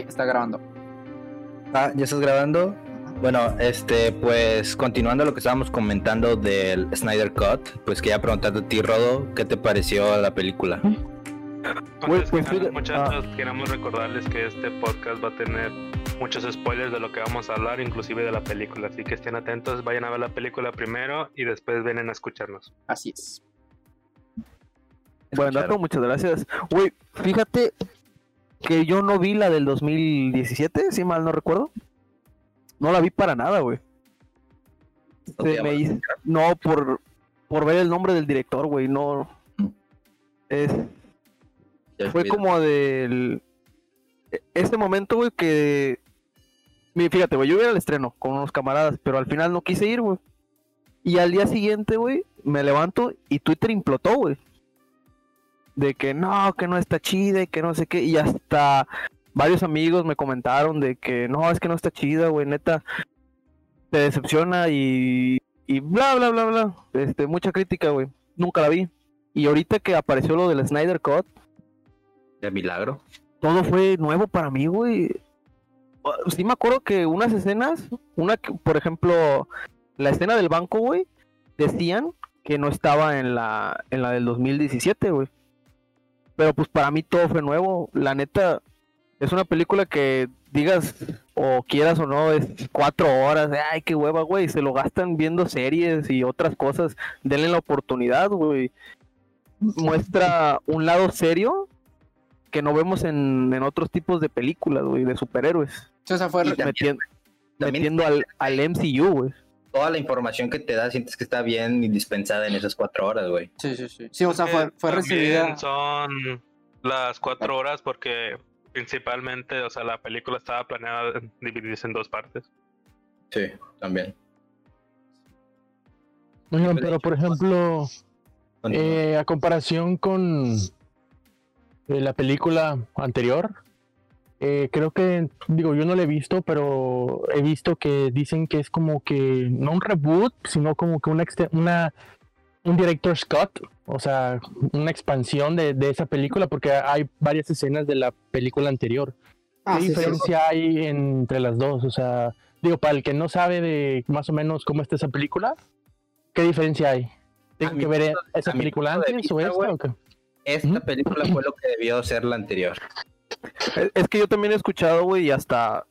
está grabando. Ah, ¿ya estás grabando? Bueno, este, pues continuando lo que estábamos comentando del Snyder Cut, pues quería preguntarte a ti, Rodo, ¿qué te pareció la película? Pues, pues, muchachos, queremos recordarles que este podcast va a tener muchos spoilers de lo que vamos a hablar, inclusive de la película. Así que estén atentos, vayan a ver la película primero y después vienen a escucharnos. Así es. Bueno, muchas gracias. Uy, fíjate que yo no vi la del 2017, si mal no recuerdo. No la vi para nada, güey. No, por, por ver el nombre del director, güey, no. Es, fue como del. Este momento, güey, que. Fíjate, güey, yo iba al estreno con unos camaradas, pero al final no quise ir, güey. Y al día siguiente, güey, me levanto y Twitter implotó, güey de que no, que no está chida y que no sé qué, y hasta varios amigos me comentaron de que no, es que no está chida, güey, neta, te decepciona y, y bla, bla, bla, bla, este, mucha crítica, güey, nunca la vi. Y ahorita que apareció lo del Snyder Cut, de milagro, todo fue nuevo para mí, güey. Sí me acuerdo que unas escenas, una, por ejemplo, la escena del banco, güey, decían que no estaba en la, en la del 2017, güey. Pero pues para mí todo fue nuevo. La neta, es una película que digas o quieras o no, es cuatro horas. Ay, qué hueva, güey. Se lo gastan viendo series y otras cosas. Denle la oportunidad, güey. Muestra un lado serio que no vemos en, otros tipos de películas, güey, de superhéroes. O sea, fue metiendo, al, al MCU, güey toda la información que te da sientes que está bien dispensada en esas cuatro horas, güey. Sí, sí, sí. Sí, o sea, fue, fue recibida. Son las cuatro horas porque principalmente, o sea, la película estaba planeada dividirse en dos partes. Sí, también. Bueno, pero por ejemplo, eh, a comparación con eh, la película anterior, eh, creo que, digo, yo no lo he visto, pero he visto que dicen que es como que, no un reboot, sino como que una, una un director Scott, o sea, una expansión de, esa película, porque hay varias escenas de la película anterior. Ah, ¿Qué diferencia hay entre las dos? O sea, digo, para el que no sabe de más o menos cómo está esa película, ¿qué diferencia hay? ¿Tengo que ver esa película antes o esta? Esta película fue lo que debió ser la anterior. Es que yo también he escuchado, güey, y hasta,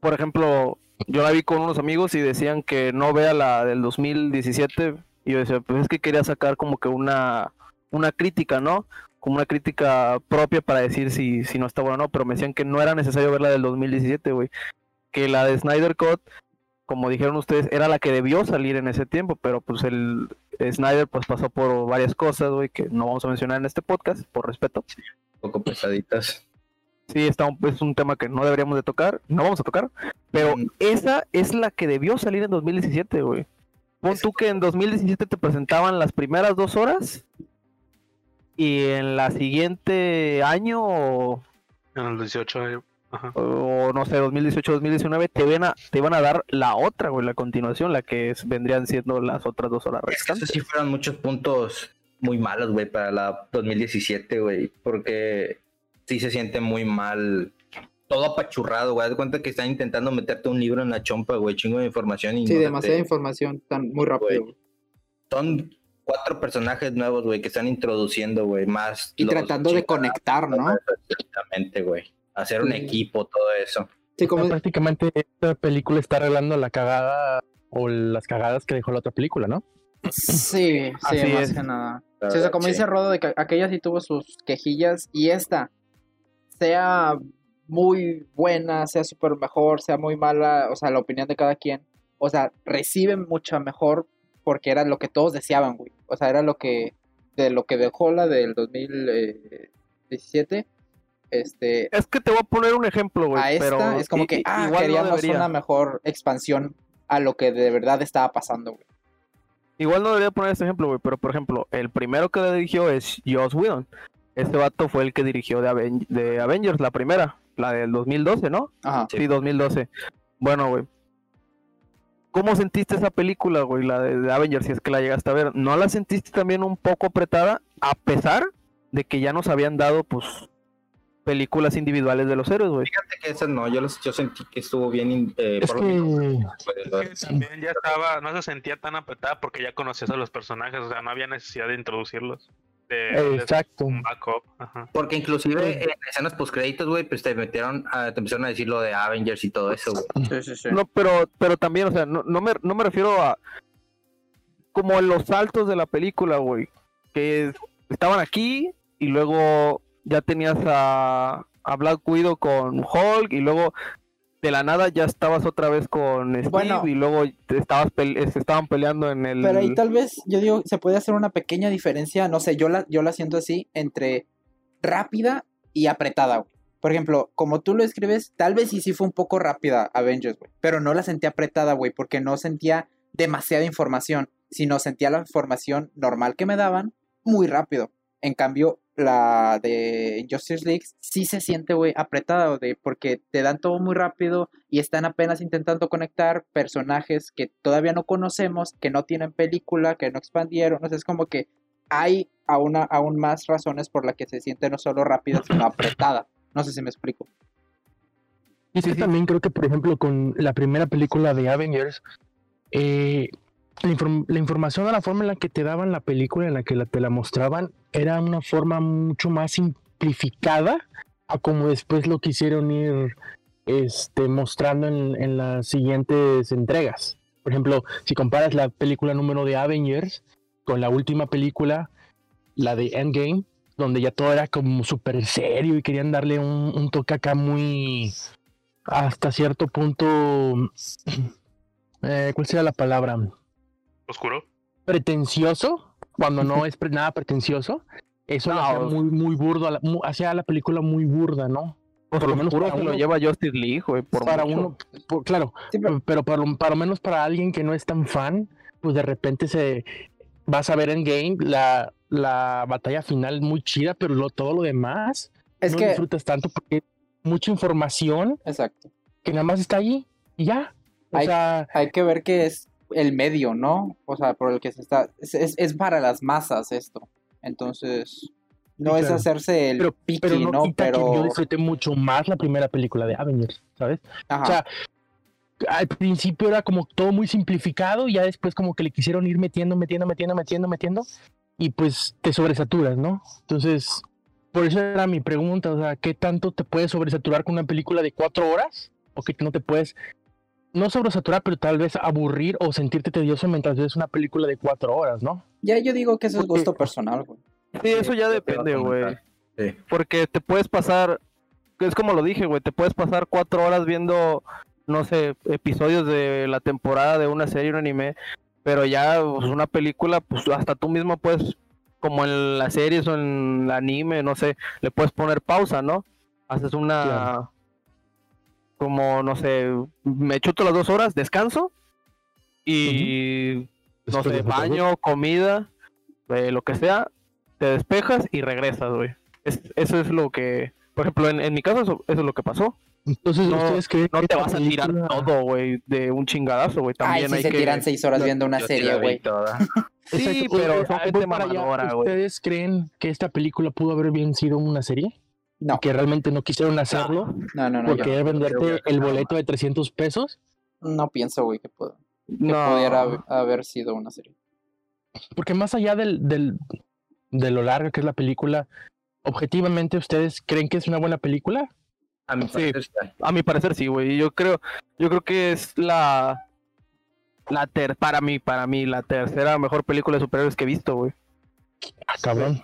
por ejemplo, yo la vi con unos amigos y decían que no vea la del 2017. Y yo decía, pues es que quería sacar como que una, una crítica, ¿no? Como una crítica propia para decir si, si no está bueno o no. Pero me decían que no era necesario ver la del 2017, güey. Que la de Snyder Cut, como dijeron ustedes, era la que debió salir en ese tiempo. Pero pues el Snyder pues pasó por varias cosas, güey, que no vamos a mencionar en este podcast, por respeto. Un poco pesaditas. Sí, está un, es un tema que no deberíamos de tocar, no vamos a tocar, pero mm. esa es la que debió salir en 2017, güey. Pon tú que en 2017 te presentaban las primeras dos horas y en la siguiente año o... En el 18, eh, o no sé, 2018, 2019 te, ven a, te van a dar la otra, güey, la continuación, la que vendrían siendo las otras dos horas restantes. sí fueron muchos puntos muy malos, güey, para la 2017, güey, porque sí se siente muy mal. Todo apachurrado, güey. Haz cuenta que están intentando meterte un libro en la chompa, güey. Chingo de información. Y sí, demasiada información, tan muy rápido. Son cuatro personajes nuevos, güey, que están introduciendo, güey, más. Y tratando de conectar, ¿no? Exactamente, güey. Hacer un equipo, todo eso. Sí, como... prácticamente esta película está arreglando la cagada o las cagadas que dejó la otra película, ¿no? Sí, sí, más que nada. o sea, como dice Rodo, de que aquella sí tuvo sus quejillas y esta sea muy buena, sea súper mejor, sea muy mala, o sea, la opinión de cada quien, o sea, reciben mucha mejor porque era lo que todos deseaban, güey. O sea, era lo que, de lo que dejó la del 2017. Este, es que te voy a poner un ejemplo, güey. A esta es como que, ah, igual queríamos una mejor expansión a lo que de verdad estaba pasando, güey. Igual no debería poner este ejemplo, güey, pero por ejemplo, el primero que le dirigió es Joss Whedon. Este vato fue el que dirigió de, de Avengers, la primera, la del 2012, ¿no? Ajá. Sí, 2012. Bueno, güey. ¿Cómo sentiste esa película, güey, la de, Avengers, si es que la llegaste a ver? ¿No la sentiste también un poco apretada, a pesar de que ya nos habían dado, pues, películas individuales de los héroes, güey. Fíjate que esas no, yo, yo sentí que estuvo bien. Eh, es, que... también ya estaba, no se sentía tan apretada porque ya conocías a los personajes, o sea, no había necesidad de introducirlos. Exacto. Porque inclusive en escenas post créditos, güey, pues te metieron, a, te empezaron a decir lo de Avengers y todo eso, güey. Sí, sí, sí. No, pero, pero también, o sea, no, no, me, no me refiero a como los saltos de la película, güey. Que estaban aquí y luego ya tenías a, a Black Widow con Hulk y luego de la nada ya estabas otra vez con Steve y luego estabas se estaban peleando en el pero ahí tal vez yo digo se puede hacer una pequeña diferencia no sé yo la yo la siento así entre rápida y apretada por ejemplo como tú lo escribes tal vez sí sí fue un poco rápida Avengers güey pero no la sentí apretada güey porque no sentía demasiada información sino sentía la información normal que me daban muy rápido. En cambio la de Justice League sí se siente, güey, apretada, de, porque te dan todo muy rápido y están apenas intentando conectar personajes que todavía no conocemos, que no tienen película, que no expandieron, o sea, es como que hay aún, aún más razones por las que se siente no solo rápida, sino apretada. No sé si me explico. Y sí, también creo que, por ejemplo, con la primera película de Avengers, eh, la, información de la forma en la que te daban la película, en la que te la mostraban, era una forma mucho más simplificada a como después lo quisieron ir este, mostrando en, las siguientes entregas. Por ejemplo, si comparas la película número de Avengers con la última película, la de Endgame, donde ya todo era como súper serio y querían darle un, toque acá muy, hasta cierto punto, eh, ¿cuál sería la palabra? Oscuro. Pretencioso, cuando no es nada pretencioso. Eso lo hacía muy, muy burdo, hacía la película muy burda, ¿no? Por, lo menos para uno, lo lleva Justice League, güey, por para uno, claro, pero, para, lo menos para alguien que no es tan fan, pues de repente se vas a ver en game la, la batalla final muy chida, pero todo lo demás es no que disfrutas tanto porque mucha información, exacto, que nada más está allí y ya. O sea, hay que ver que es el medio, ¿no? O sea, por el que se está... Es, para las masas esto. Entonces, no es hacerse el pero, no, Pero yo disfruté mucho más la primera película de Avengers, ¿sabes? O sea, al principio era como todo muy simplificado y ya después como que le quisieron ir metiendo, metiendo, metiendo, metiendo, metiendo y pues te sobresaturas, ¿no? Entonces, por eso era mi pregunta, o sea, ¿qué tanto te puedes sobresaturar con una película de cuatro horas? ¿O que no te puedes no sobresaturar, pero tal vez aburrir o sentirte tedioso mientras ves una película de cuatro horas, ¿no? Ya yo digo que eso es gusto personal, güey. Sí, eso ya depende, güey. Porque te puedes pasar, es como lo dije, güey, te puedes pasar cuatro horas viendo, no sé, episodios de la temporada de una serie, un anime, pero ya pues, una película, pues hasta tú mismo puedes, como en las series o en el anime, no sé, le puedes poner pausa, ¿no? Haces una como, no sé, me chuto las dos horas, descanso y, no sé, baño, comida, eh, lo que sea, te despejas y regresas, güey. eso es lo que, por ejemplo, en, mi caso, eso, es lo que pasó. Entonces, ¿ustedes creen no te vas a tirar todo, güey, de un chingadazo, güey. También Ay, si se tiran seis horas viendo una serie, güey. sí, pero ¿Ustedes creen que esta película pudo haber bien sido una serie? No. Que realmente no quisieron hacerlo. No, no, no. Porque venderte el boleto de 300 pesos. No pienso, güey, que, puedo, pudiera haber sido una serie. Porque más allá del, del, de lo larga que es la película, objetivamente, ¿ustedes creen que es una buena película? A mi parecer sí. A mi parecer sí, güey. Yo creo, yo creo que es la, la ter, para mí, para mí, la tercera mejor película de superhéroes que he visto, güey. Ah, cabrón. Sí.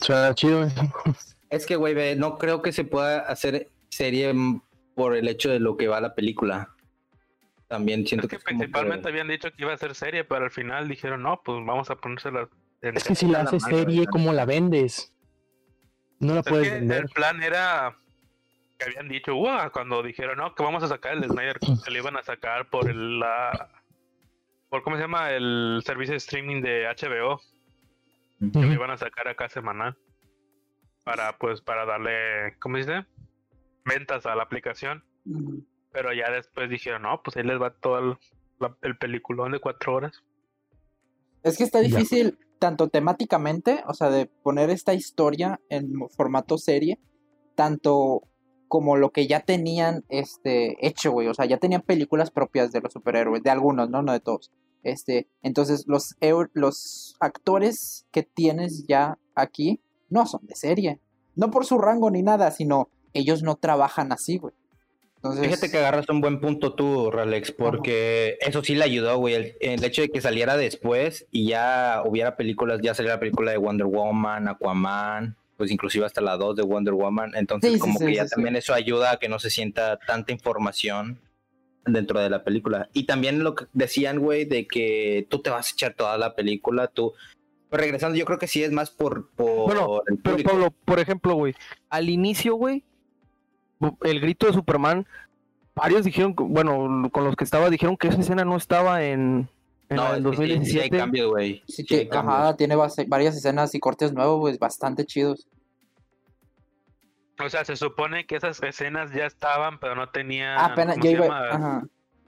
Suena chido. Es que, güey, no creo que se pueda hacer serie por el hecho de lo que va la película. También siento que, principalmente habían dicho que iba a ser serie, pero al final dijeron, no, pues vamos a ponérsela. En es que si la haces serie, ¿cómo la vendes? No la puedes vender. El plan era que habían dicho, wow, cuando dijeron, no, que vamos a sacar el Snyder, que le iban a sacar por el, la, por cómo se llama, el servicio de streaming de HBO que lo iban a sacar acá semanal para pues para darle, ¿cómo dice? Ventas a la aplicación. Pero ya después dijeron, no, pues ahí les va todo el, el peliculón de cuatro horas. Es que está difícil tanto temáticamente, o sea, de poner esta historia en formato serie, tanto como lo que ya tenían este hecho, güey, o sea, ya tenían películas propias de los superhéroes, de algunos, no, no de todos. Este, entonces los los actores que tienes ya aquí no son de serie. No por su rango ni nada, sino ellos no trabajan así, güey. Fíjate que agarras un buen punto tú, Ralex, porque eso sí le ayudó, güey. El, hecho de que saliera después y ya hubiera películas, ya saliera la película de Wonder Woman, Aquaman, pues inclusive hasta la 2 de Wonder Woman. Entonces, como que ya también eso ayuda a que no se sienta tanta información dentro de la película. Y también lo que decían, güey, de que tú te vas a echar toda la película, tú pues regresando, yo creo que sí es más por. bueno, pero Pablo, por ejemplo, güey, al inicio, güey, el grito de Superman, varios dijeron, bueno, con los que estaba, dijeron que esa escena no estaba en. en no, el 2017. Sí, hay cambio, güey. Sí, ajá, tiene varias escenas y cortes nuevos, pues bastante chidos. O sea, se supone que esas escenas ya estaban, pero no tenían. Apenas, yo iba, ajá.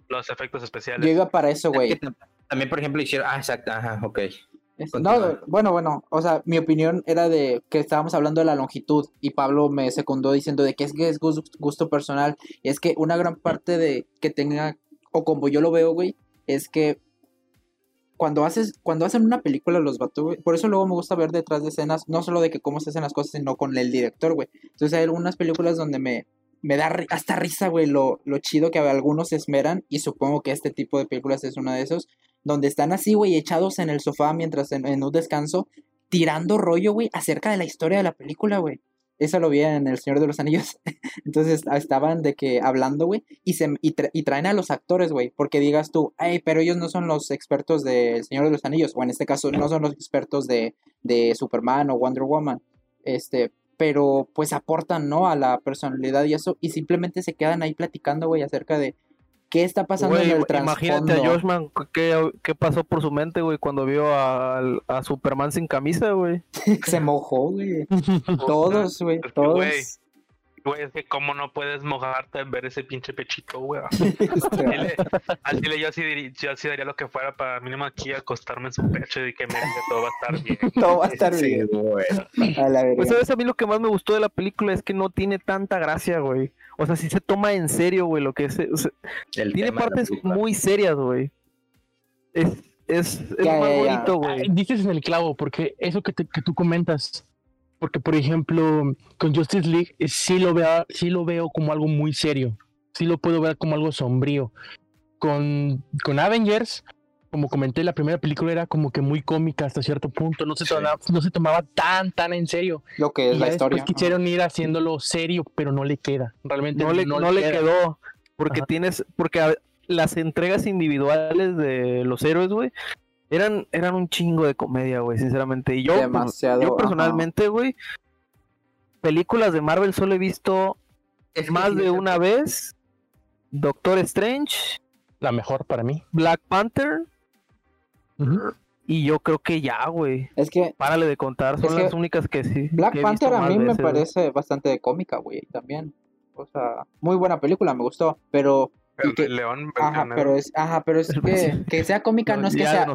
Los efectos especiales. Yo iba para eso, güey. También, por ejemplo, hicieron. Ah, exacto, ajá, ok. No, bueno, bueno, o sea, mi opinión era de que estábamos hablando de la longitud y Pablo me secundó diciendo de que es que es gusto, personal. Y es que una gran parte de que tenga, o como yo lo veo, güey, es que cuando haces, cuando hacen una película los vatos, güey, por eso luego me gusta ver detrás de escenas, no solo de que cómo se hacen las cosas, sino con el director, güey. Entonces hay algunas películas donde me, me da hasta risa, güey, lo, lo chido que algunos se esmeran y supongo que este tipo de películas es una de esos donde están así, güey, echados en el sofá mientras en, un descanso, tirando rollo, güey, acerca de la historia de la película, güey. Eso lo vi en El Señor de los Anillos. Entonces estaban de que hablando, güey, y, se, y, traen a los actores, güey, porque digas tú, ay, pero ellos no son los expertos del Señor de los Anillos, o en este caso no son los expertos de, de Superman o Wonder Woman, este, pero pues aportan, ¿no? A la personalidad y eso, y simplemente se quedan ahí platicando, güey, acerca de, ¿Qué está pasando en el Imagínate a Joshman, ¿qué, ¿qué, pasó por su mente, güey, cuando vio a, a Superman sin camisa, güey? Se mojó, güey. todos, güey, todos. Güey, es que cómo no puedes mojarte al ver ese pinche pechito, güey. al chile yo sí, yo sí daría lo que fuera para mínimo aquí acostarme en su pecho y que me diga todo va a estar bien. todo va a estar bien. güey. Pues sabes, a mí lo que más me gustó de la película es que no tiene tanta gracia, güey. O sea, sí se toma en serio, güey, lo que es... tiene partes muy serias, güey. Es, es, es más bonito, güey. Dices en el clavo, porque eso que, que tú comentas porque, por ejemplo, con Justice League eh, sí lo, veo, sí lo veo como algo muy serio. Sí lo puedo ver como algo sombrío. Con, con Avengers, como comenté, la primera película era como que muy cómica hasta cierto punto. No se, tomaba, no se tomaba tan, tan en serio. Lo que es la historia. quisieron ir haciéndolo serio, pero no le queda. Realmente no le, no le, quedó. Porque tienes, porque las entregas individuales de los héroes, güey, eran, eran un chingo de comedia, güey, sinceramente. Y yo, yo personalmente, güey, películas de Marvel solo he visto más de una vez. Doctor Strange. La mejor para mí. Black Panther. Y yo creo que ya, güey. Es que. Párale de contar, son las únicas que sí. Black Panther a mí me parece bastante cómica, güey, también. O sea, muy buena película, me gustó. Pero León ajá, pero es, ajá, pero es que, que sea cómica no, es que sea. No,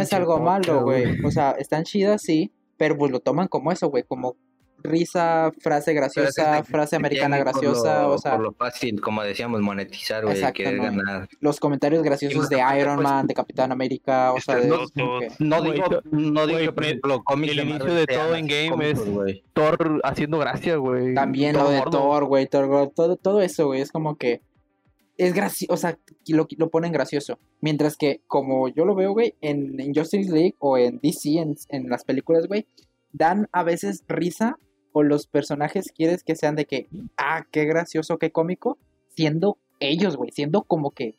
es, algo malo, güey. O sea, están chidas, sí, pero pues lo toman como eso, güey, como risa, frase graciosa, frase americana graciosa, o sea. Por lo fácil, como decíamos, monetizar, güey, querer ganar. Los comentarios graciosos de Iron Man, de Capitán América, o sea, de, no, digo, no digo, por ejemplo, El inicio de todo en game es Thor haciendo gracia, güey. También lo de Thor, güey, todo, todo eso, güey, es como que es gracioso, o sea, lo, lo ponen gracioso. Mientras que, como yo lo veo, güey, en, Justice League o en DC, en, en las películas, güey, dan a veces risa o los personajes quieres que sean de que, ah, qué gracioso, qué cómico, siendo ellos, güey, siendo como que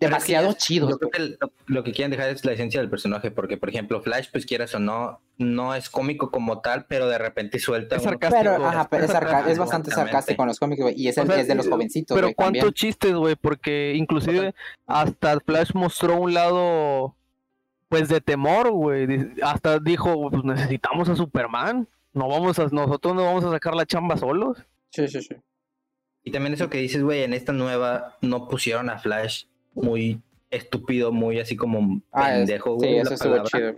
demasiado chido. Creo que lo, que quieren dejar es la esencia del personaje, porque por ejemplo, Flash, pues quieras o no, no es cómico como tal, pero de repente suelta. Es sarcástico. Pero, ajá, pero es, bastante sarcástico con los cómics, güey, y es, el, es de los jovencitos. Pero cuántos chistes, güey, porque inclusive hasta Flash mostró un lado, pues de temor, güey. Hasta dijo, pues necesitamos a Superman. No vamos a, nosotros no vamos a sacar la chamba solos. Sí, sí, sí. Y también eso que dices, güey, en esta nueva no pusieron a Flash muy estúpido, muy así como ah, pendejo, güey. Sí, eso estuvo chido.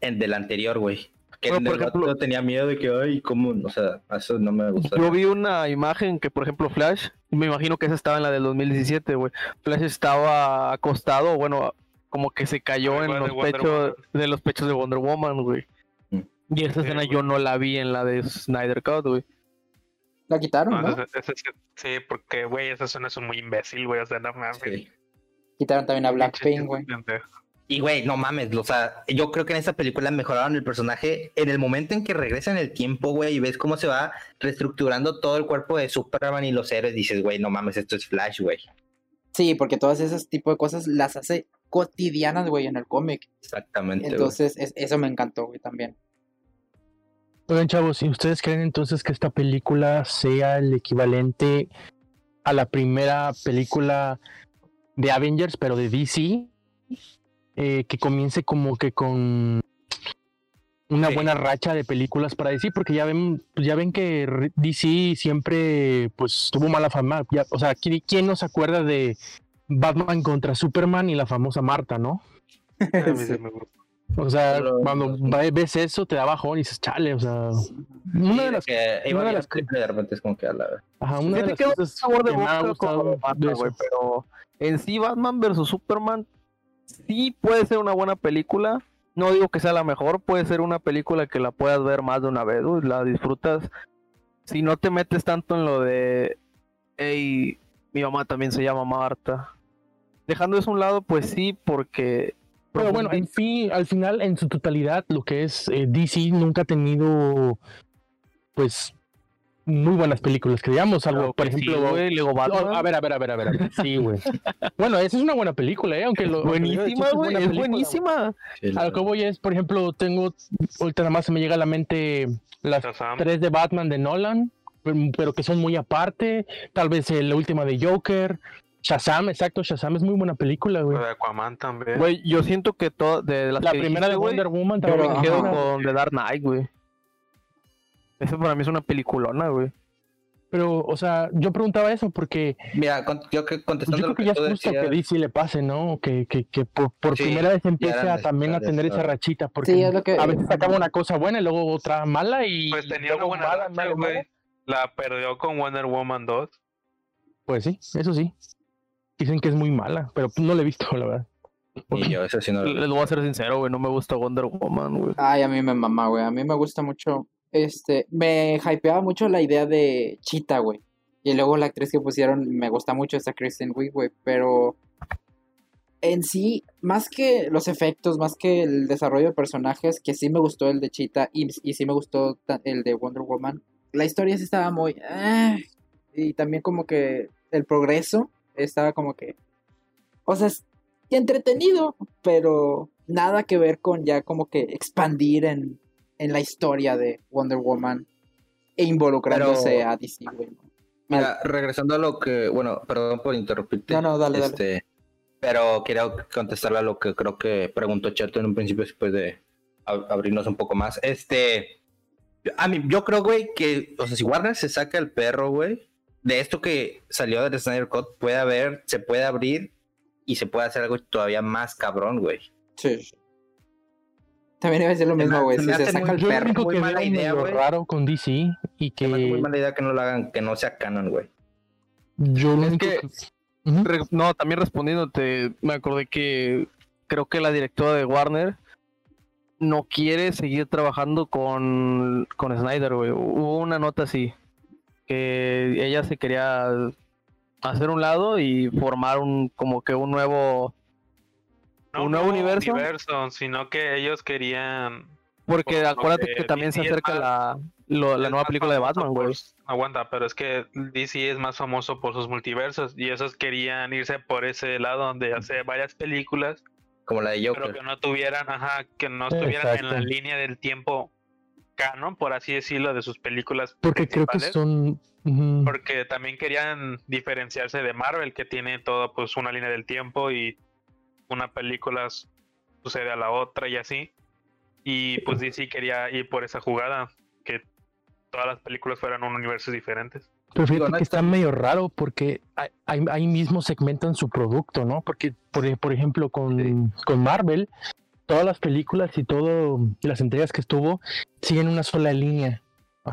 En del anterior, güey. Que por ejemplo, tenía miedo de que, ay, ¿cómo? O sea, eso no me gusta. Yo vi una imagen que, por ejemplo, Flash, me imagino que esa estaba en la del 2017, güey. Flash estaba acostado, bueno, como que se cayó en los pechos de los pechos de Wonder Woman, güey. Mm. Y esa escena yo no la vi en la de Snyder Cut, güey. La quitaron, ¿no? sí, porque, güey, esa escena es muy imbécil, güey. O sea, no mames. Quitaron también a Blackpink, güey. Y güey, no mames, o sea, yo creo que en esa película mejoraron el personaje en el momento en que regresa en el tiempo, güey, y ves cómo se va reestructurando todo el cuerpo de Superman y los héroes, dices, güey, no mames, esto es Flash, güey. Sí, porque todas esas tipos de cosas las hace cotidianas, güey, en el cómic. Exactamente. Entonces, eso me encantó, güey, también. Oigan, chavos, si ustedes creen entonces que esta película sea el equivalente a la primera película de Avengers, pero de DC, eh, que comience como que con una buena racha de películas para DC, porque ya ven, pues ya ven que DC siempre pues tuvo mala fama. o sea, ¿quién no se acuerda de Batman contra Superman y la famosa Marta, no? O sea, cuando ves eso, te da bajón y dices, chale, o sea. Una de las que. Una de las de repente es como que a la Ajá, una de las cosas que me ha gustado. pero en sí, Batman vs Superman sí puede ser una buena película. No digo que sea la mejor, puede ser una película que la puedas ver más de una vez, la disfrutas. Si no te metes tanto en lo de, hey, mi mamá también se llama Marta. Dejando eso a un lado, pues sí, porque... Pero bueno, en fin, al final, en su totalidad, lo que es eh, DC nunca ha tenido, pues, muy buenas películas que digamos, algo, por ejemplo, a ver, a ver, a ver, a ver, sí, güey. bueno, esa es una buena película, ¿eh? aunque lo buenísima, güey, es, buenísima. a lo que voy es, por ejemplo, tengo ahorita nada más se me llega a la mente las tres de Batman de Nolan, pero que son muy aparte, tal vez la última de Joker, Shazam, exacto, Shazam es muy buena película, güey. De Aquaman también. Güey, yo siento que todo de las la primera de Wonder Woman también me quedo con The Dark Knight, güey. Eso para mí es una peliculona, güey. Pero, o sea, yo preguntaba eso porque. Mira, yo que contestando. Yo creo que, ya es justo que DC le pase, ¿no? Que, que, que por, primera vez empiece a también a tener esa rachita. Porque sí, es lo que... a veces acaba una cosa buena y luego otra mala y. Pues tenía una buena mala, güey. La perdió con Wonder Woman 2. Pues sí, eso sí. Dicen que es muy mala, pero no la he visto, la verdad. Y yo, eso sí no. Les voy a ser sincero, güey, no me gusta Wonder Woman, güey. Ay, a mí me mama, güey. A mí me gusta mucho este, me hypeaba mucho la idea de Chita, güey. Y luego la actriz que pusieron, me gusta mucho esta Kristen Wiig, güey. Pero en sí, más que los efectos, más que el desarrollo de personajes, que sí me gustó el de Chita y, sí me gustó el de Wonder Woman, la historia sí estaba muy... Ah, y también como que el progreso estaba como que... O sea, entretenido, pero nada que ver con ya como que expandir en en la historia de Wonder Woman e involucrándose a DC, Mira, regresando a lo que, bueno, perdón por interrumpirte. No, no, dale, este, Pero quiero contestarle a lo que creo que preguntó Cheto en un principio después de abrirnos un poco más. Este, a mí, yo creo, güey, que, o sea, si Warner se saca el perro, güey, de esto que salió del Snyder Cut, puede haber, se puede abrir y se puede hacer algo todavía más cabrón, güey. Sí. También iba a ser lo mismo, güey. Si se saca el perro. Muy que mala idea, güey. raro con DC y que. muy mala idea que no lo hagan, que no sea canon, güey. Yo es que. No, también respondiéndote, me acordé que creo que la directora de Warner no quiere seguir trabajando con, con Snyder, güey. Hubo una nota así, que ella se quería hacer un lado y formar un como que un nuevo un nuevo universo? Sino que ellos querían. Porque acuérdate que también se acerca la, la nueva película de Batman, güey. Aguanta, pero es que DC es más famoso por sus multiversos y esos querían irse por ese lado donde hace varias películas. Como la de Joker. Pero que no tuvieran, ajá, que no estuvieran en la línea del tiempo canon, por así decirlo, de sus películas. Porque creo que son. Porque también querían diferenciarse de Marvel, que tiene todo, pues, una línea del tiempo y una película sucede a la otra y así. Y pues DC quería ir por esa jugada, que todas las películas fueran un universos diferentes. Pero fíjate que está medio raro porque ahí mismo segmentan su producto, ¿no? Porque, por, por ejemplo, con, con Marvel, todas las películas y todas las entregas que estuvo siguen una sola línea.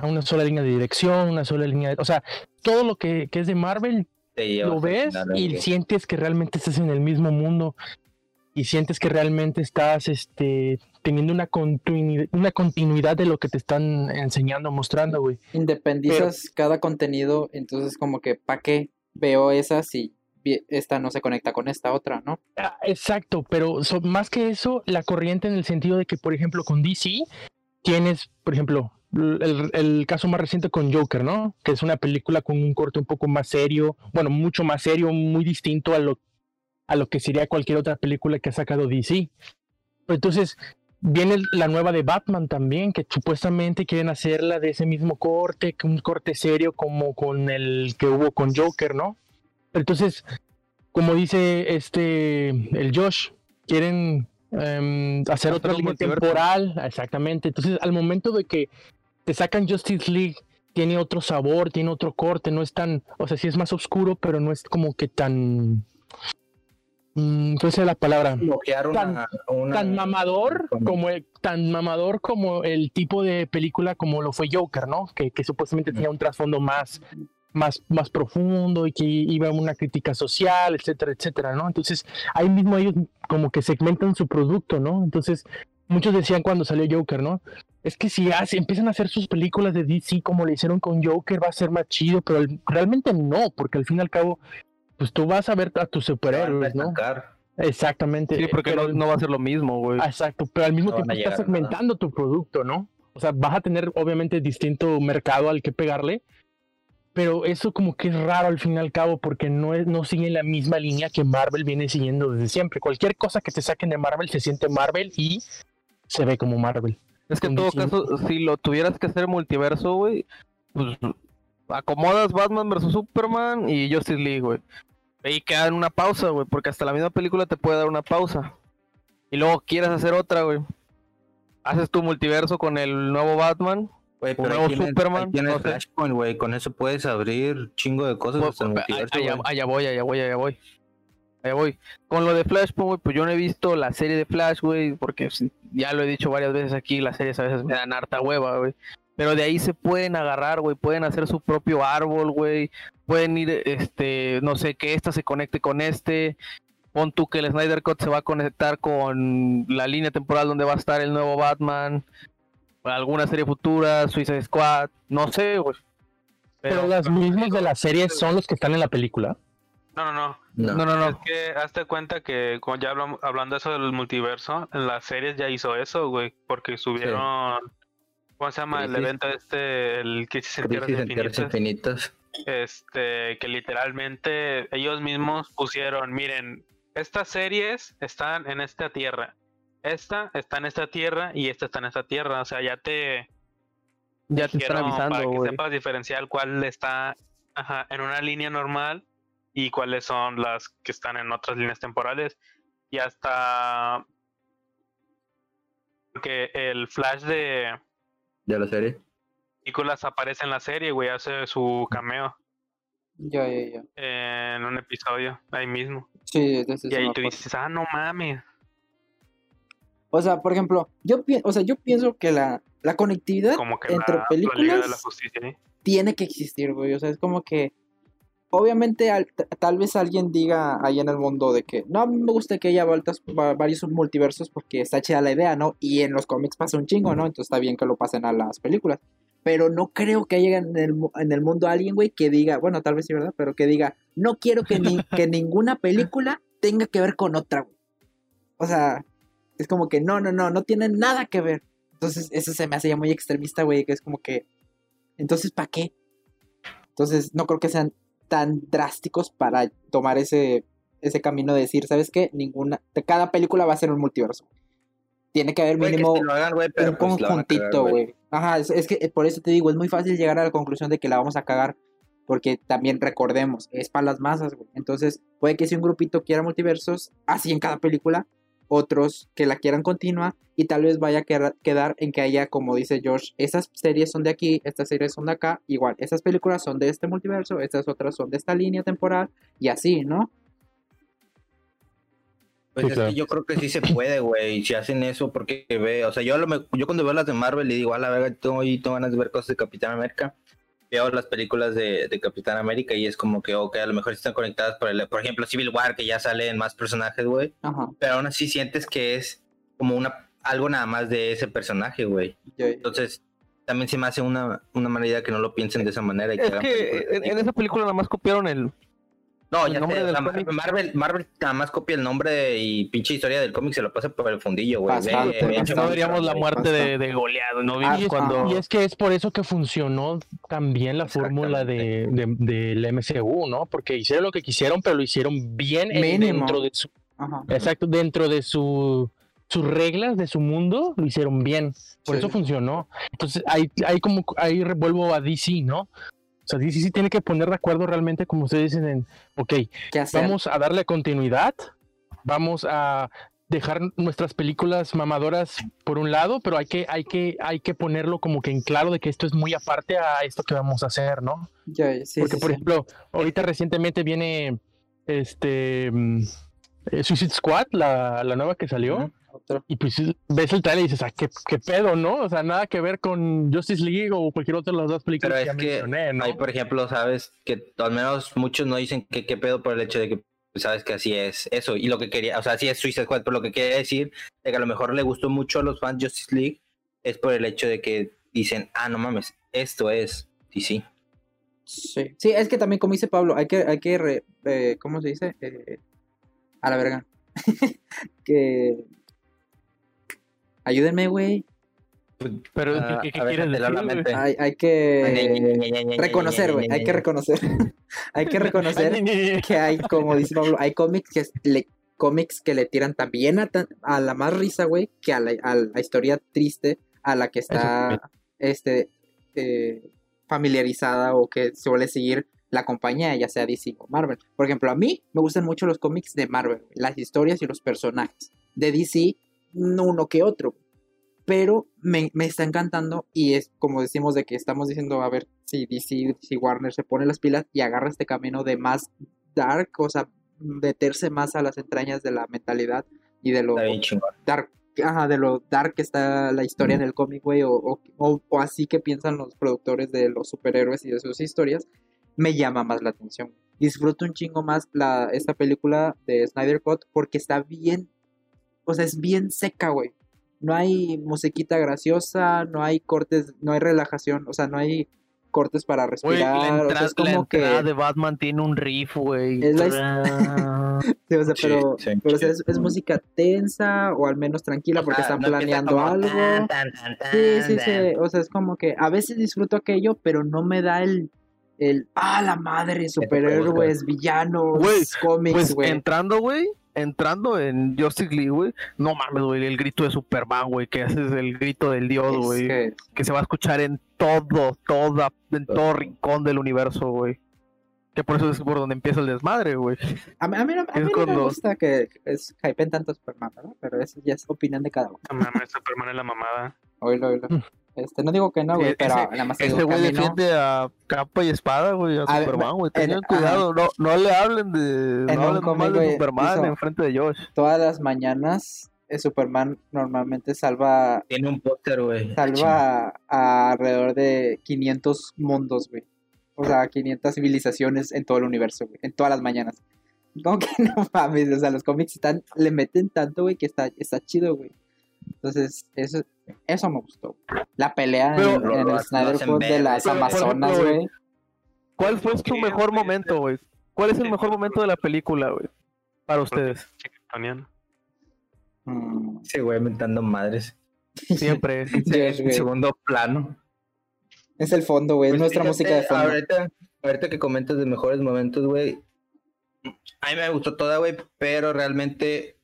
Una sola línea de dirección, una sola línea de... O sea, todo lo que, que es de Marvel lo ves y sientes que realmente estás en el mismo mundo y sientes que realmente estás este, teniendo una continuidad, una continuidad de lo que te están enseñando, mostrando, güey. Independizas cada contenido, entonces como que, ¿para qué veo esa si esta no se conecta con esta otra, ¿no? Ah, exacto, pero más que eso, la corriente en el sentido de que, por ejemplo, con DC tienes, por ejemplo, el, el, caso más reciente con Joker, ¿no? Que es una película con un corte un poco más serio, bueno, mucho más serio, muy distinto a lo, a lo que sería cualquier otra película que ha sacado DC. Entonces, viene la nueva de Batman también, que supuestamente quieren hacerla de ese mismo corte, un corte serio como con el que hubo con Joker, ¿no? Entonces, como dice este, el Josh, quieren em, hacer otra línea temporal, exactamente. Entonces, al momento de que te sacan Justice League, tiene otro sabor, tiene otro corte, no es tan, o sea, sí es más oscuro, pero no es como que tan, ¿cuál es la palabra? Tan, mamador como el, tan mamador como el tipo de película como lo fue Joker, ¿no? Que, que supuestamente tenía un trasfondo más, más, más profundo y que iba a una crítica social, etcétera, etcétera, ¿no? Entonces, ahí mismo ellos como que segmentan su producto, ¿no? Entonces, muchos decían cuando salió Joker, ¿no? Es que si hace, empiezan a hacer sus películas de DC como le hicieron con Joker, va a ser más chido, pero realmente no, porque al fin y al cabo, pues tú vas a ver a tus superhéroes, ¿no? Exactamente. Sí, porque no, va a ser lo mismo, güey. Exacto, pero al mismo tiempo estás segmentando tu producto, ¿no? O sea, vas a tener obviamente distinto mercado al que pegarle, pero eso como que es raro al fin y al cabo porque no, es, no sigue la misma línea que Marvel viene siguiendo desde siempre. Cualquier cosa que te saquen de Marvel se siente Marvel y se ve como Marvel. Es que en todo caso, si lo tuvieras que hacer multiverso, güey, pues acomodas Batman vs Superman y Justice League, güey. Y queda en una pausa, güey, porque hasta la misma película te puede dar una pausa. Y luego quieres hacer otra, güey. Haces tu multiverso con el nuevo Batman Güey, pero ahí Superman. Tienes, Flashpoint, güey. Con eso puedes abrir chingo de cosas pues, allá, voy, allá voy, allá voy. Allá voy. Con lo de Flashpoint, güey, pues yo no he visto la serie de Flash, güey, porque ya lo he dicho varias veces aquí, las series a veces me dan harta hueva, güey. Pero de ahí se pueden agarrar, güey, pueden hacer su propio árbol, güey. Pueden ir, este, no sé, que esta se conecte con este. Pon tú que el Snyder Cut se va a conectar con la línea temporal donde va a estar el nuevo Batman alguna serie futura, Suicide Squad, no sé, güey. Pero, las mismas de la serie son los que están en la película. No, no, no. No, no, no. Es que hazte cuenta que, como ya hablamos, hablando de eso del multiverso, en las series ya hizo eso, güey, porque subieron. ¿Cómo se llama? El evento este, el Crisis en Tierras infinitas. infinitas. Este, que literalmente ellos mismos pusieron, miren, estas series están en esta tierra esta está en esta tierra y esta está en esta tierra. O sea, ya te. Ya te están avisando. Para que sepas diferenciar cuál está en una línea normal y cuáles son las que están en otras líneas temporales. Y hasta. Porque el flash de. De la serie. Nicolás aparece en la serie, güey, hace su cameo. Ya, ya, ya. En un episodio, ahí mismo. Sí, Y ahí tú dices, ah, no mames. O sea, por ejemplo, yo, o sea, yo pienso que la, la conectividad entre películas tiene que existir, güey. O sea, es como que obviamente tal vez alguien diga ahí en el mundo de que no, me gusta que haya vueltas, varios multiversos porque está chida la idea, ¿no? Y en los cómics pasa un chingo, ¿no? Entonces está bien que lo pasen a las películas. Pero no creo que haya en el, en el mundo alguien, güey, que diga, bueno, tal vez sí, ¿verdad? Pero que diga, no quiero que, ni, que ninguna película tenga que ver con otra, güey. O sea, es como que no, no, no, no tiene nada que ver. Entonces, eso se me hace ya muy extremista, güey, que es como que, entonces, ¿para qué? Entonces, no creo que sean tan drásticos para tomar ese, ese camino de decir, ¿sabes qué? Ninguna, cada película va a ser un multiverso. Tiene que haber mínimo un pues, conjuntito, güey. Ajá, es, que por eso te digo, es muy fácil llegar a la conclusión de que la vamos a cagar. Porque también recordemos, es para las masas, güey. Entonces, puede que si un grupito quiera multiversos, así en cada película, otros que la quieran continuar y tal vez vaya a quedar en que haya, como dice Josh, esas series son de aquí, estas series son de acá, igual, esas películas son de este multiverso, estas otras son de esta línea temporal y así, ¿no? Pues es que yo creo que sí se puede, güey, si hacen eso, porque ve, o sea, yo, yo cuando veo las de Marvel le digo, a la verga, tengo, tengo ganas de ver cosas de Capitán América, veo las películas de, de, Capitán América y es como que, ok, a lo mejor están conectadas por, el, por ejemplo, Civil War, que ya salen más personajes, güey, pero aún así sientes que es como una algo nada más de ese personaje, güey. Entonces, también se me hace una, una manera que no lo piensen de esa manera. es que en, esa película nada más copiaron el, no, ya nombre del Marvel, Marvel nada más copia el nombre y pinche historia del cómic se lo pasa por el fundillo, güey. no veríamos la muerte de, de goleado, ¿no? Ah, cuando... Y es que es por eso que funcionó también la fórmula de, del MCU, ¿no? Porque hicieron lo que quisieron, pero lo hicieron bien dentro de su... Exacto, dentro de su sus reglas de su mundo lo hicieron bien. Por eso funcionó. Entonces, ahí, ahí como ahí vuelvo a DC, ¿no? O sea, DC sí tiene que poner de acuerdo realmente, como ustedes dicen, en, ok, vamos a darle continuidad, vamos a dejar nuestras películas mamadoras por un lado, pero hay que, hay que, hay que ponerlo como que en claro de que esto es muy aparte a esto que vamos a hacer, ¿no? Porque, por ejemplo, ahorita recientemente viene este mm, eh, Suicide Squad, la, la nueva que salió. Y pues ves el trailer y dices, ah, ¿qué, ¿qué, pedo, ¿no? O sea, nada que ver con Justice League o cualquier otra de las dos películas Pero que, mencioné, ¿no? Hay, por ejemplo, sabes que al menos muchos no dicen que qué pedo por el hecho de que pues, sabes que así es eso. Y lo que quería, o sea, así es Suicide Squad, pero lo que quería decir de que a lo mejor le gustó mucho a los fans Justice League es por el hecho de que dicen, ah, no mames, esto es sí Sí. Sí, es que también, como dice Pablo, hay que, hay que, eh, ¿cómo se dice? Eh, a la verga. que Ayúdenme, güey. Pero, ¿qué, quieres decir? Hay, hay que reconocer, güey. Hay que reconocer. hay que reconocer que hay, como dice Pablo, hay cómics que le, cómics que le tiran también a, a la más risa, güey, que a la, a la, historia triste a la que está este eh, familiarizada o que suele seguir la compañía, ya sea DC o Marvel. Por ejemplo, a mí me gustan mucho los cómics de Marvel, las historias y los personajes. De DC uno que otro. Pero me, está encantando y es como decimos de que estamos diciendo, a ver si DC, si Warner se pone las pilas y agarra este camino de más dark, o sea, meterse más a las entrañas de la mentalidad y de lo dark, ajá, de lo dark que está la historia en el cómic, güey, o, o, así que piensan los productores de los superhéroes y de sus historias, me llama más la atención. Disfruto un chingo más la, esta película de Snyder Cut porque está bien o sea, es bien seca, güey. No hay musiquita graciosa, no hay cortes, no hay relajación, o sea, no hay cortes para respirar. o sea, es como que de Batman tiene un riff, güey. Es la... sí, o sea, pero, pero o sea, es, música tensa o al menos tranquila porque están planeando algo. sí, sí, sí. O sea, es como que a veces disfruto aquello, pero no me da el el ah la madre superhéroes villanos cómics pues güey entrando güey entrando en Justice League, güey, no mames, güey, el grito de Superman, güey, que ese es el grito del dios, güey, que... se va a escuchar en todo, toda, en todo rincón del universo, güey. Que por eso es por donde empieza el desmadre, güey. A mí, a mí, no, me gusta que es, hypen tanto Superman, ¿no? Pero eso ya es opinión de cada uno. No mames, Superman es la mamada. Oílo, oílo. Este, no digo que no, güey, pero nada más Ese güey defiende a capa y espada, güey, a, Superman, güey. Tengan cuidado, no, no le hablen de, no hablen mal de Superman en frente de Josh. Todas las mañanas eh, Superman normalmente salva... Tiene un póster, güey. Salva a, alrededor de 500 mundos, güey. O sea, 500 civilizaciones en todo el universo, güey. En todas las mañanas. Como que no mames, o sea, los cómics están, le meten tanto, güey, que está, está chido, güey. Entonces, eso, eso me gustó. La pelea en, el Snyder de las Amazonas, güey. ¿Cuál fue su mejor momento, güey? ¿Cuál es el mejor momento de la película, güey? Para ustedes. Mm. Sí, güey, mentando madres. Siempre. en segundo plano. Es el fondo, güey. es pues nuestra música de fondo. Ahorita, ahorita que comentas de mejores momentos, güey. A mí me gustó toda, güey, pero realmente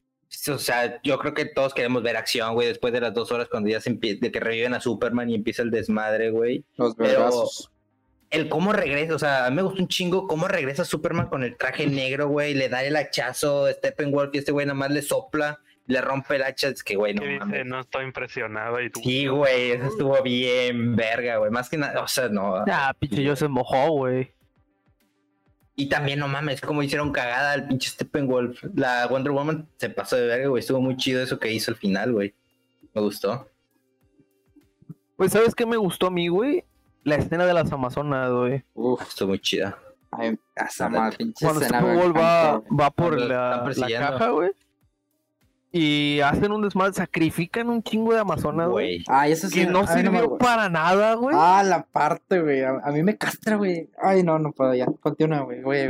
o sea, yo creo que todos queremos ver acción, güey, después de las dos horas cuando ya se empieza, de que reviven a Superman y empieza el desmadre, güey. Los Pero el cómo regresa, o sea, a mí me gustó un chingo cómo regresa Superman con el traje negro, güey, le da el hachazo a Steppenwolf y este güey nada más le sopla le rompe el hacha, es que, güey, no dice, no estoy impresionado y tú... Sí, güey, eso estuvo bien verga, güey, más que nada, o sea, no. Ah, pinche yo se mojó, güey. Y también, no mames, como hicieron cagada al pinche Steppenwolf. La Wonder Woman se pasó de verga, güey, estuvo muy chido eso que hizo al final, güey. Me gustó. Pues, ¿sabes qué me gustó a mí, güey? La escena de las Amazonas, güey. Uf, estuvo muy chida. Ay, esa mal, pinche Cuando Steppenwolf va, va por la, la caja, güey y hacen un desmadre, sacrifican un chingo de Amazonas, güey. Ay, eso sí. Que no sirvió para nada, güey. Ah, la parte, güey. A, mí me castra, güey. Ay, no, no puedo ya. Continúa, güey. Güey,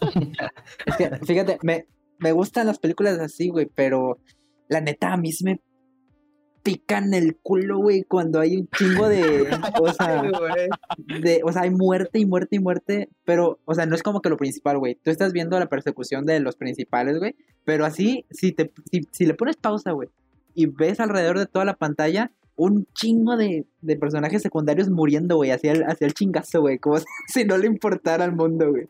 es que, fíjate, me, me gustan las películas así, güey, pero la neta a mí sí me pican el culo, güey, cuando hay un chingo de, o sea, de, o sea, hay muerte y muerte y muerte, pero, o sea, no es como que lo principal, güey. Tú estás viendo la persecución de los principales, güey, pero así, si te, si, si le pones pausa, güey, y ves alrededor de toda la pantalla un chingo de, de personajes secundarios muriendo, güey, hacia el, hacia el chingazo, güey, como si no le importara al mundo, güey.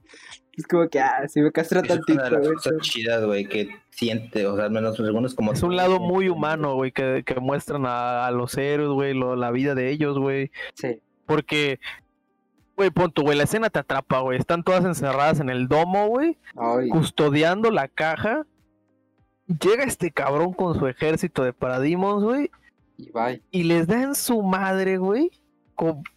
Es como que, ah, si me castra tantito, güey. cosas chidas, güey, que siente, o sea, al menos algunos como... Es un lado muy humano, güey, que, que muestran a, los héroes, güey, la vida de ellos, güey. Sí. Porque, güey, punto, güey, la escena te atrapa, güey. Están todas encerradas en el domo, güey, custodiando la caja. Llega este cabrón con su ejército de paradimos, güey. Y bye. Y les da en su madre, güey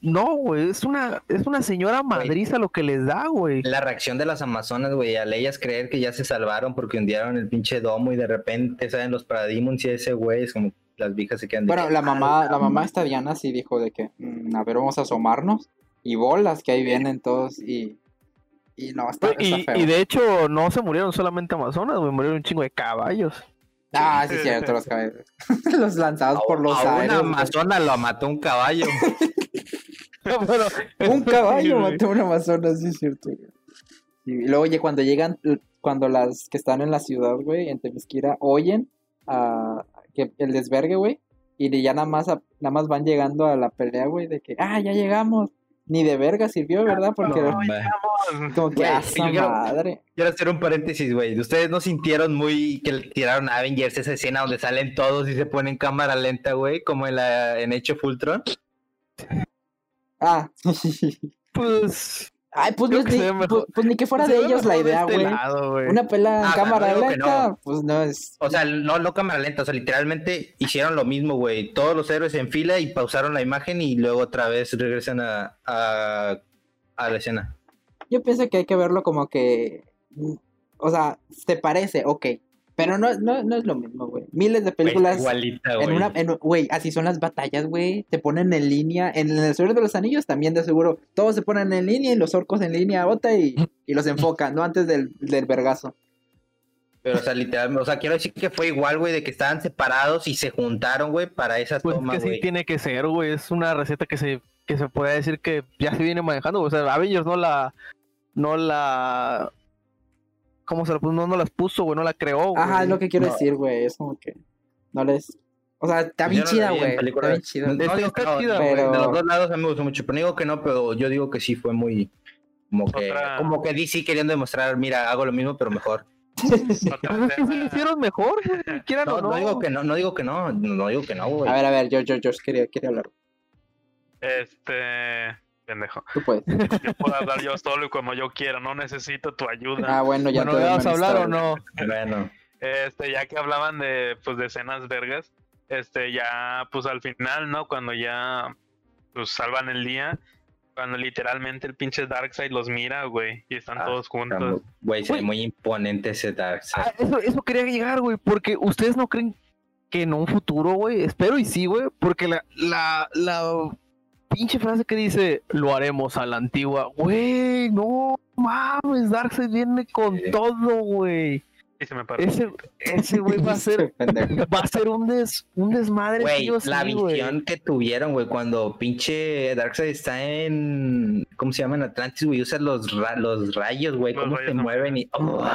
no, güey, es una, es una señora madriza lo que les da, güey. La reacción de las amazonas, güey, al ellas creer que ya se salvaron porque hundieron el pinche domo y de repente salen los parademons y ese güey es como las viejas se quedan. Bueno, la mamá, la mamá esta Diana sí dijo de que, mm, a ver, vamos a asomarnos y bolas que ahí vienen todos y y no, está, y, feo. y de hecho no se murieron solamente amazonas, güey, murieron un chingo de caballos. Ah, sí, cierto, los caballos. los lanzados por los a Una amazona lo mató un caballo. un caballo mató a una amazona, sí, es cierto. Y luego, oye, cuando llegan, cuando las que están en la ciudad, güey, en Temisquira, oyen a que el desvergue, güey, y ya nada más, nada más van llegando a la pelea, güey, de que, ah, ya llegamos ni de verga sirvió, ¿verdad? Porque como que asa madre. Quiero hacer un paréntesis, güey. ¿Ustedes no sintieron muy que tiraron a Avengers esa escena donde salen todos y se ponen cámara lenta, güey? Como en la en hecho Fultron. Ah. pues Ay, pues, ni, pues, pues, ni que fuera de ellos la idea, este güey. Una pela en ah, cámara lenta, pues no es. O sea, no, no cámara lenta, o sea, literalmente hicieron lo mismo, güey. Todos los héroes en fila y pausaron la imagen y luego otra vez regresan a, a, a la escena. Yo pienso que hay que verlo como que. O sea, se parece, ok. Pero no, no, no es lo mismo, güey. Miles de películas. igualita, güey. En una, güey, así son las batallas, güey. Te ponen en línea. En el Señor de los Anillos también, de seguro. Todos se ponen en línea y los orcos en línea, bota y, y los enfocan, ¿no? Antes del, del vergazo. Pero, o sea, literalmente, o sea, quiero decir que fue igual, güey, de que estaban separados y se juntaron, güey, para esa pues toma, que sí tiene que ser, güey. Es una receta que se, que se puede decir que ya se viene manejando. O sea, Avengers no la, no la cómo se la puso, no, no las puso, güey, no la creó, güey. Ajá, es lo que quiero decir, güey, es como que no les... O sea, está bien chida, güey. Está bien chida. No, digo que no, chida, pero... De los dos lados a mí me gustó mucho, pero no digo que no, pero yo digo que sí fue muy... Como que, como que DC queriendo demostrar, mira, hago lo mismo, pero mejor. ¿Es que lo hicieron mejor? no, no, no, digo que no, no digo que no, no digo que no, güey. A ver, a ver, yo, yo, yo quería, quería hablar. Este pendejo. Tú puedes. Yo puedo hablar yo solo y como yo quiera, no necesito tu ayuda. Ah, bueno, ya bueno, te vas a hablar o no? Bueno. Este, ya que hablaban de, pues, de escenas vergas, este, ya, pues, al final, ¿no? Cuando ya, pues, salvan el día, cuando literalmente el pinche Darkseid los mira, güey, y están ah, todos juntos. Güey, es muy imponente ese Darkseid. Ah, eso, eso quería llegar, güey, porque ustedes no creen que en un futuro, güey, espero y sí, güey, porque la, la, la pinche frase que dice, lo haremos a la antigua. Güey, no mames, Darkseid viene con todo, güey. ese, ese güey va a ser va a ser un des, un desmadre güey, la visión que tuvieron güey cuando pinche Darkseid está en ¿cómo se llama en Atlantis güey usa los, los rayos güey cómo se mueven y oh.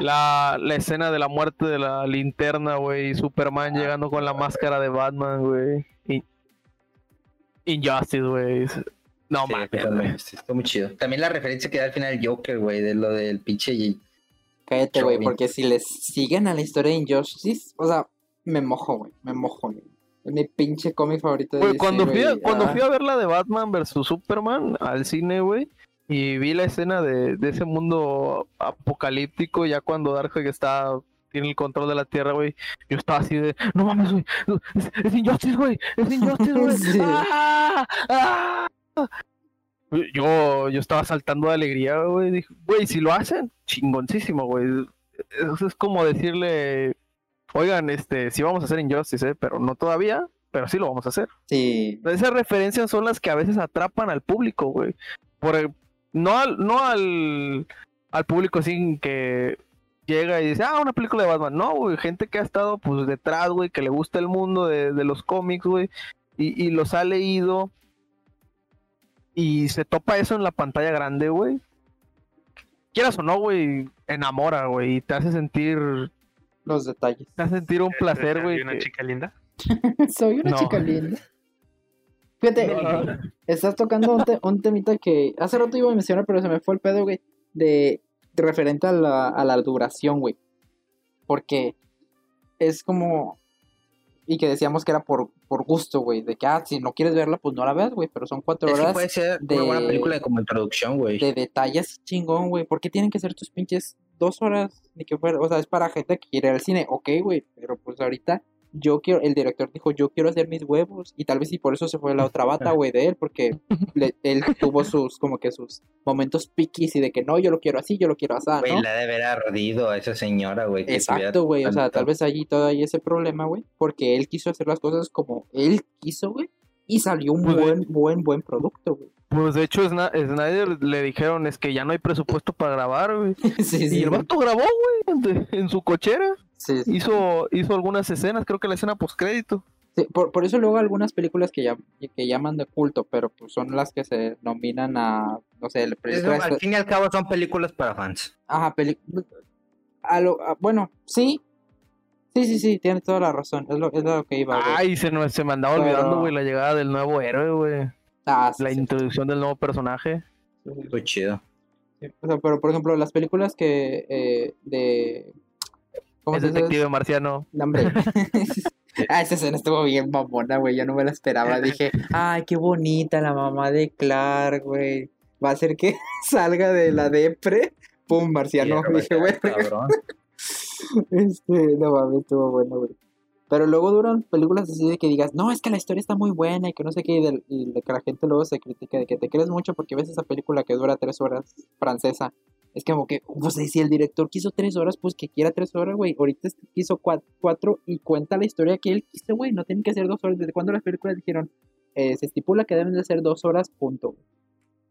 la, la escena de la muerte de la linterna güey Superman llegando con la máscara de Batman güey Injustice, güey. No sí, mames. Está muy chido. También la referencia que da al final Joker, güey, de lo del pinche cállate, güey, porque si les siguen a la historia de Injustice, o sea, me mojo, güey, me mojo, güey. Es mi pinche cómic favorito de cuando, fui a, cuando fui a ver la de Batman vs Superman al cine, güey, y vi la escena de, de, ese mundo apocalíptico, ya cuando Darkseid está tiene el control de la tierra, güey. Yo estaba así de, no mames, güey, es, Injustice, güey, es Injustice, güey. ¡Ah! ¡Ah! Yo, yo estaba saltando de alegría, güey. Dije, güey, si lo hacen, chingoncísimo, güey. Eso es como decirle, oigan, este, sí vamos a hacer Injustice, ¿eh? pero no todavía, pero sí lo vamos a hacer. Sí. Esas referencias son las que a veces atrapan al público, güey. Por no al, no al, al público sin que llega y dice, ah, una película de Batman. No, güey, gente que ha estado pues detrás, güey, que le gusta el mundo de, de los cómics, güey, y, y, los ha leído. Y se topa eso en la pantalla grande, güey. Quieras o no, güey, enamora, güey, y te hace sentir los detalles. Te hace sentir un placer, güey. ¿Soy una chica linda? Soy una chica linda. Fíjate, estás tocando un, un, temita que hace rato iba a mencionar, pero se me fue el pedo, güey, de referente a la, a la duración, güey. Porque es como. Y que decíamos que era por, por gusto, güey. De que, ah, si no quieres verla, pues no la veas, güey. Pero son cuatro horas. puede ser de, una buena película de como introducción, güey. De detalles chingón, güey. ¿Por qué tienen que ser tus pinches dos horas? Ni que fuera. O sea, es para gente que quiere ir al cine. Ok, güey. Pero pues ahorita yo quiero, el director dijo, yo quiero hacer mis huevos. Y tal vez y por eso se fue la otra bata, güey, de él, porque él tuvo sus, como que sus momentos piquis y de que no, yo lo quiero así, yo lo quiero así, ¿no? Güey, la de haber ardido a esa señora, güey. Exacto, güey, o sea, tal vez allí todavía hay ese problema, güey, porque él quiso hacer las cosas como él quiso, güey, y salió un pues, buen, buen, buen producto, güey. Pues de hecho, Snyder le dijeron es que ya no hay presupuesto para grabar, güey. sí, sí, y el vato grabó, güey, en su cochera. Hizo, hizo algunas escenas, creo que la escena postcrédito. Sí, por, por eso luego algunas películas que, ya, que llaman de culto, pero pues son las que se nominan a, no sé, el Al fin y al cabo son películas para fans. Ajá, a lo, bueno, sí, Sí, sí, sí, tiene toda la razón. Es lo, es lo que iba. Ay, se, se me andaba olvidando, güey, la llegada del nuevo héroe, güey. Ah, la introducción del nuevo personaje. Muy chido. o sea, pero por ejemplo, las películas que eh, de ¿Cómo es detective marciano. No, hombre. ah, esa escena estuvo bien mamona, güey. Yo no me la esperaba. Dije, ay, qué bonita la mamá de Clark, güey. Va a ser que salga de la depre. Pum, marciano. Dije, güey. este, no mames, estuvo bueno, güey. Pero luego duran películas así de que digas, no, es que la historia está muy buena y que no sé qué, y de, y de que la gente luego se critica de que te crees mucho porque ves esa película que dura tres horas francesa es como que, pues si el director quiso tres horas, pues que quiera tres horas, güey. Ahorita quiso cuatro, y cuenta la historia que él quiso, güey. No tienen que ser dos horas. ¿Desde cuando las películas dijeron? Eh, se estipula que deben de ser dos horas, punto.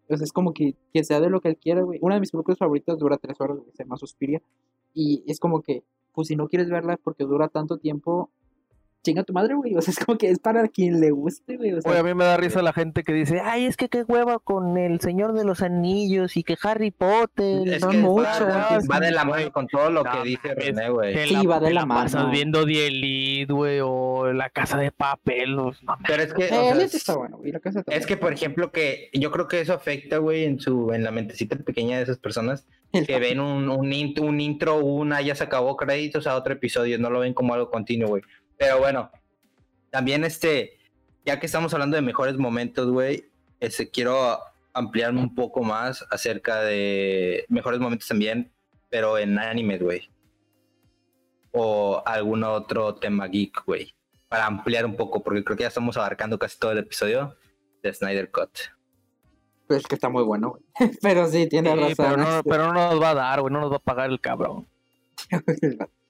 Entonces es como que, que sea de lo que él quiera, güey. Una de mis películas favoritas dura tres horas, se llama Suspiria. Y es como que, pues si no quieres verla porque dura tanto tiempo, chinga tu madre, güey. O sea, es como que es para quien le guste, güey. O sea, a mí me da risa la gente que dice, ay, es que qué hueva con el Señor de los Anillos y que Harry Potter. Es que mucho. Va, de la mano con todo lo que dice René, güey. Sí, va de la, mano. Estás viendo The Elite, güey, o La Casa de Papel. No, Pero es que. Eh, está bueno, güey. La casa es que, por ejemplo, que yo creo que eso afecta, güey, en, su, en la mentecita pequeña de esas personas que ven un, un, intro, un intro, una, ya se acabó créditos a otro episodio, no lo ven como algo continuo, güey. Pero bueno, también este, ya que estamos hablando de mejores momentos, güey, este, quiero ampliarme un poco más acerca de mejores momentos también, pero en anime, güey. O algún otro tema geek, güey. Para ampliar un poco, porque creo que ya estamos abarcando casi todo el episodio de Snyder Cut. Pues que está muy bueno, güey. pero sí, tiene razón. Pero no, pero no nos va a dar, güey, no nos va a pagar el cabrón.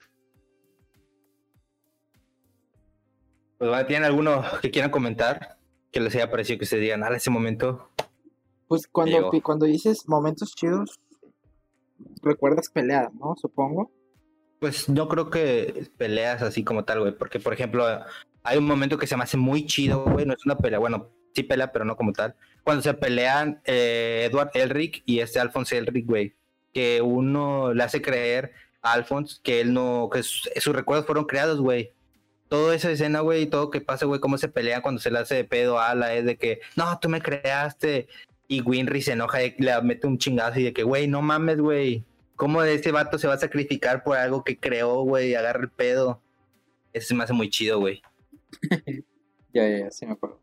Pues, ¿tienen alguno que quieran comentar? Que les haya parecido que se digan, a ese momento. Pues cuando, cuando dices momentos chidos, recuerdas peleas, ¿no? Supongo. Pues no creo que peleas así como tal, güey. Porque, por ejemplo, hay un momento que se me hace muy chido, güey. No es una pelea, bueno, sí pelea, pero no como tal. Cuando se pelean eh, Edward Elric y este Alphonse Elric, güey. Que uno le hace creer a Alphonse que él no, que sus recuerdos fueron creados, güey toda esa escena, güey, y todo que pasa, güey, cómo se pelean cuando se le hace de pedo a Ala, es de que, no, tú me creaste. Y Winry se enoja y le mete un chingazo y de que, güey, no mames, güey. cómo ese vato se va a sacrificar por algo que creó, güey, y agarra el pedo. Eso se me hace muy chido, güey. ya, ya, ya, sí me acuerdo.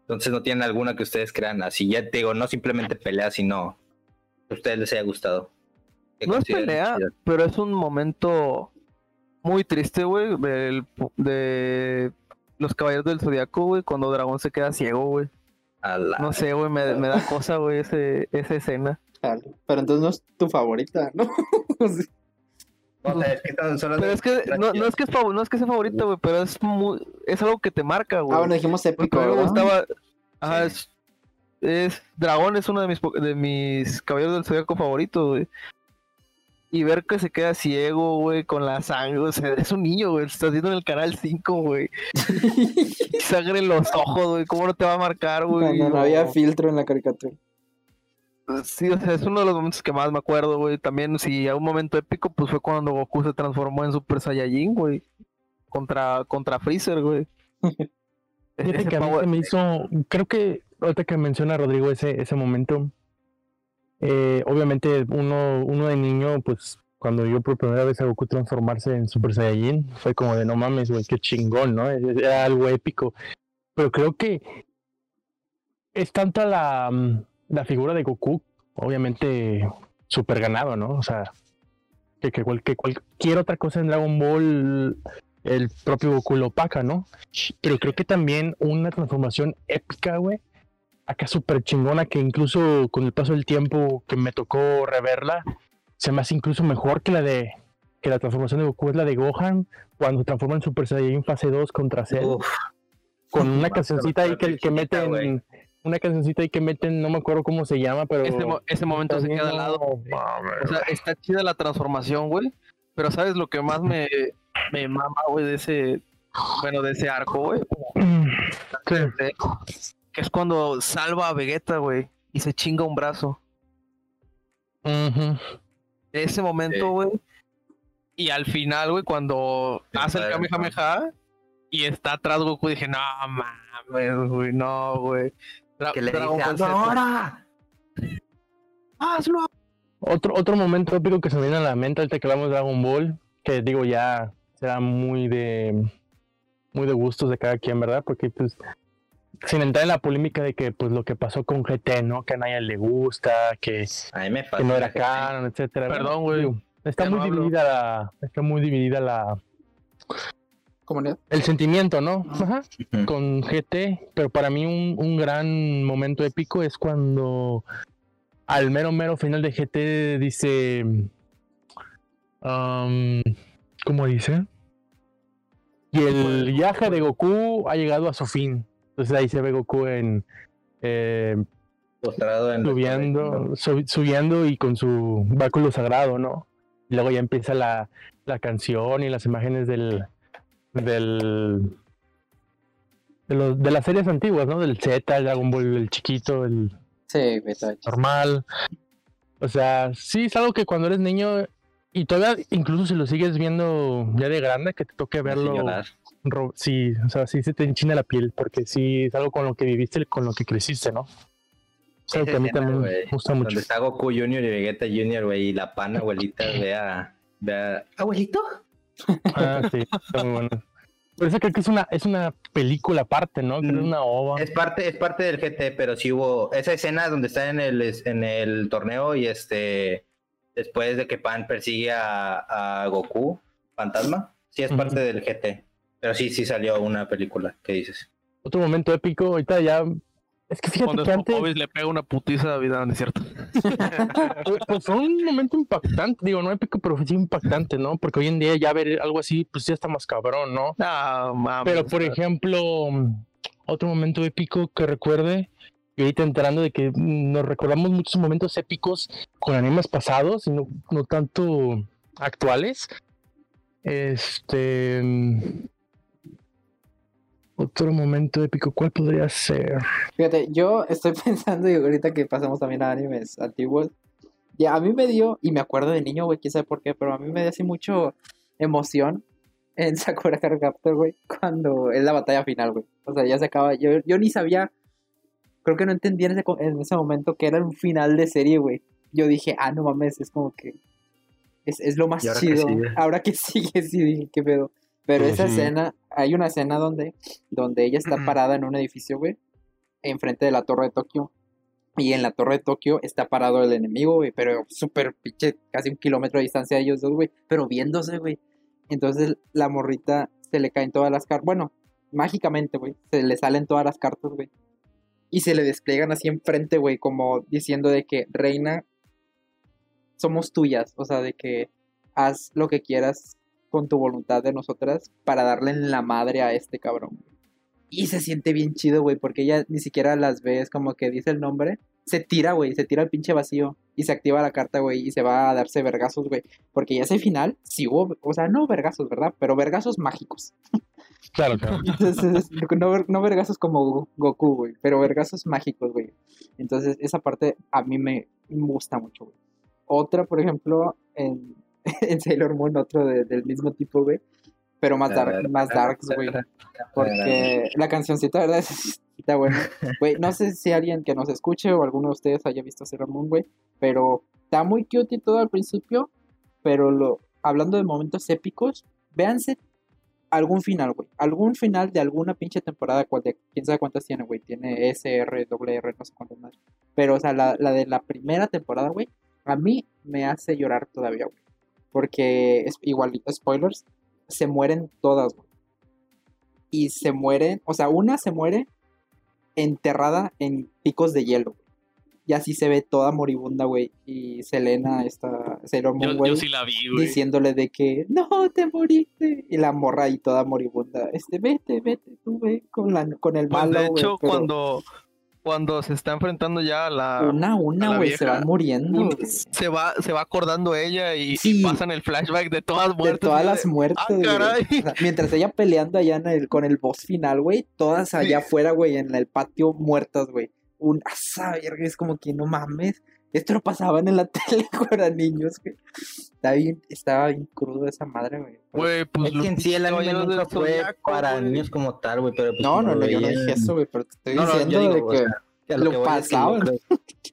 Entonces no tienen alguna que ustedes crean así. Ya te digo, no simplemente pelea, sino a ustedes les haya gustado. No es pelea, pero es un momento muy triste, güey, de los caballeros del zodiaco, güey, cuando Dragón se queda ciego, güey. No sé, güey, me, da cosa, güey, esa escena. Pero entonces no es tu favorita, ¿no? No, es que pero es que no, no, es que es no es que sea favorito, güey, pero es muy, es algo que te marca, güey. Ah, bueno, dijimos épico. me gustaba. Ajá, es, es, Dragón es uno de mis de mis caballeros del zodiaco favoritos, güey. Y ver que se queda ciego, güey, con la sangre, o sea, es un niño, güey, estás viendo en el canal 5, güey. sangre en los ojos, güey, ¿cómo no te va a marcar, güey? no había filtro en la caricatura. Sí, o sea, es uno de los momentos que más me acuerdo, güey. También, si a un momento épico, pues fue cuando Goku se transformó en Super Saiyajin, güey. Contra, contra Freezer, güey. Fíjate que a mí se me hizo, creo que ahorita que menciona Rodrigo ese, ese momento, eh, obviamente uno, uno de niño, pues cuando yo por primera vez a Goku transformarse en Super Saiyajin, fue como de no mames, güey, qué chingón, ¿no? Era algo épico. Pero creo que es tanta la mm, la figura de Goku, obviamente, súper ganado, ¿no? O sea, que, que, cualquier otra cosa en Dragon Ball, el propio Goku lo opaca, ¿no? Pero creo que también una transformación épica, güey, acá súper chingona, que incluso con el paso del tiempo que me tocó reverla, se me hace incluso mejor que la de que la transformación de Goku es la de Gohan cuando se transforma en Super Saiyan fase 2 contra Cell. Con una cancioncita ahí que, que meten una cancioncita ahí que meten, no me acuerdo cómo se llama, pero. Ese, momento se queda al lado. o sea, está chida la transformación, güey. Pero ¿sabes lo que más me, me mama, güey, de ese. Bueno, de ese arco, güey? Que es cuando salva a Vegeta, güey, y se chinga un brazo. Ese momento, güey. Y al final, güey, cuando hace el Kamehameha y está atrás Goku, dije, no mames, güey, no, güey que le dice, ahora. Hazlo. Otro, otro momento épico que se me viene a la mente ahorita que hablamos de Dragon Ball, que digo ya será muy de muy de gustos de cada quien, ¿verdad? Porque pues sin entrar en la polémica de que pues lo que pasó con GT, ¿no? Que a nadie le gusta, que, no era canon, etcétera. Perdón, güey. Está muy dividida la está muy dividida la el sentimiento, ¿no? Ajá. Con GT, pero para mí un, gran momento épico es cuando al mero mero final de GT dice, ¿cómo dice? Y el viaje de Goku ha llegado a su fin. Entonces ahí se ve Goku en eh, subiendo, subiendo y con su báculo sagrado, ¿no? Y luego ya empieza la, la canción y las imágenes del, del de, los, de las series antiguas, ¿no? Del Z, el Dragon Ball, el chiquito, el sí, normal. O sea, sí es algo que cuando eres niño y todavía incluso si lo sigues viendo ya de grande, que te toque verlo. Sí, o sea, sí se te enchina la piel, porque sí es algo con lo que viviste, con lo que creciste, ¿no? Es algo que a mí también me gusta mucho. Donde está Goku Junior y Vegeta Junior, güey, y la pana abuelita, vea, vea, abuelito, Ah, sí, está muy bueno. Por eso creo que es una, es una película aparte, ¿no? es una ova. Es parte, es parte del GT, pero sí hubo esa escena donde está en el, en el torneo y este después de que Pan persigue a, Goku, fantasma, sí es parte del GT. Pero sí, sí salió una película, ¿qué dices? Otro momento épico, ahorita ya es que fíjate que antes... le pega una putiza a vida, ¿no es cierto? pues, pues, fue un momento impactante, digo, no épico, pero sí impactante, ¿no? Porque hoy en día ya ver algo así, pues ya está más cabrón, ¿no? Ah, pero por ejemplo, otro momento épico que recuerde, y ahorita enterando de que nos recordamos muchos momentos épicos con animes pasados y no, no tanto actuales. Este otro momento épico, ¿cuál podría ser? Fíjate, yo estoy pensando, y ahorita que pasamos también a animes antiguos, ya a mí me dio, y me acuerdo de niño, güey, quién sabe por qué, pero a mí me dio así mucho emoción en Sakura Card Captor, güey, cuando es la batalla final, güey. O sea, ya se acaba, yo, yo ni sabía creo que no entendí en ese, en ese momento que era un final de serie, güey. Yo dije, ah, no mames, es como que es, es lo más chido. ahora que sigue, sí dije, qué pedo. Pero esa escena, hay una escena donde, donde ella está parada en un edificio, güey, enfrente de la torre de Tokio. Y en la torre de Tokio está parado el enemigo, güey, pero súper pinche, casi un kilómetro de distancia de ellos dos, güey, pero viéndose, güey. Entonces la morrita se le caen todas las cartas, bueno, mágicamente, güey, se le salen todas las cartas, güey. Y se le despliegan así enfrente, güey, como diciendo de que, reina, somos tuyas, o sea, de que haz lo que quieras con tu voluntad de nosotras para darle en la madre a este cabrón. Y se siente bien chido, güey, porque ella ni siquiera las ve, es como que dice el nombre, se tira, güey, se tira al pinche vacío y se activa la carta, güey, y se va a darse vergazos, güey, porque ya ese final sí hubo, o sea, no vergazos, ¿verdad? Pero vergazos mágicos. Claro, claro. Entonces, no, no vergazos como Goku, güey, pero vergazos mágicos, güey. Entonces, esa parte a mí me gusta mucho, güey. Otra, por ejemplo, en, en Sailor Moon, otro del mismo tipo, güey. Pero más, dark, más darks, güey. Porque la cancioncita, ¿verdad? Está buena. Güey, no sé si alguien que nos escuche o alguno de ustedes haya visto Sailor Moon, güey. Pero está muy cute y todo al principio. Pero lo, hablando de momentos épicos, véanse algún final, güey. Algún final de alguna pinche temporada, cual de, quién sabe cuántas tiene, güey. Tiene S, R, R, no sé cuántas más. Pero, o sea, la, la de la primera temporada, güey, a mí me hace llorar todavía, güey. Porque, es, igual, spoilers, se mueren todas, güey. Y se mueren, o sea, una se muere enterrada en picos de hielo, güey. Y así se ve toda moribunda, güey. Y Selena, Sailor Moon, güey. sí la vi, güey. Diciéndole de que, no, te moriste. Y la morra ahí toda moribunda. Este, vete, vete, tú ve con, la, con el pues, malo, De hecho, cuando cuando se está enfrentando ya a la. Una una, güey, se va muriendo. Se va, se va acordando ella y, pasan el flashback de todas muertes. De todas las muertes. Ah, mientras ella peleando allá en el, con el boss final, güey, todas allá afuera, güey, en el patio muertas, güey. Un es como que no mames. Esto lo pasaban en la tele cuando eran niños, güey. Estaba bien, estaba bien crudo esa madre, güey. Güey, pues. Es que en sí el anime nunca fue para niños como tal, güey. Pero pues, no, no, no, yo no dije eso, güey. Pero te estoy diciendo de que. lo, lo pasaban.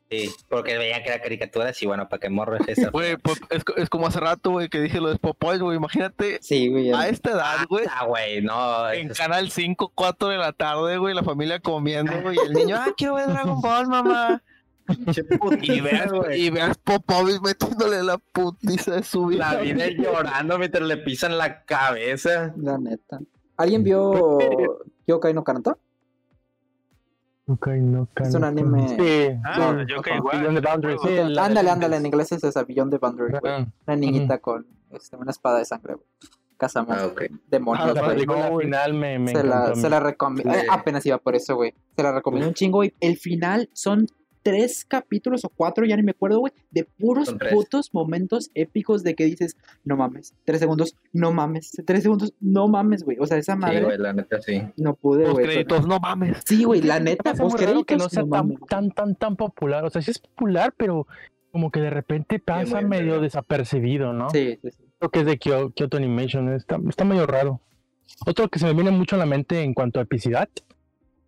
Sí, porque veía que era caricaturas y bueno, para que morro es eso. Güey, pues, es, es, como hace rato, güey, que dije lo de Popoy, güey. Imagínate. Sí, güey. A esta edad, güey. Ah, güey, no. En Canal 5, 4 de la tarde, güey, la familia comiendo, güey. Y el niño, ah, quiero ver Dragon Ball, mamá y veas, y veas Popovich metiéndole la putiza de su vida. La vida llorando mientras le pisan la cabeza. La neta. ¿Alguien vio Yokai no Kanata? Yokai no Kanata. Es un anime. Sí. Ah, Yokai igual. Sí, ándale, ándale, en inglés es esa, Beyond the Boundary. Una niñita con este, una espada de sangre, güey. Casa más ah, okay. demonios. Ah, la película final me, me se, la, se la recomiendo. apenas iba por eso, güey. Se la recomiendo un chingo, güey. El final son tres capítulos o cuatro, ya ni me acuerdo, güey, de puros putos momentos épicos de que dices, no mames, tres segundos, no mames, tres segundos, no mames, güey. O sea, esa madre. Sí, güey, la neta sí. No pude, güey. créditos, no mames. Sí, güey, la neta, post créditos. que no sea tan, tan, tan, tan popular. O sea, sí es popular, pero como que de repente pasa medio desapercibido, ¿no? Sí, sí, sí. Creo que es de Kyoto, Animation, está, está medio raro. Otro que se me viene mucho a la mente en cuanto a epicidad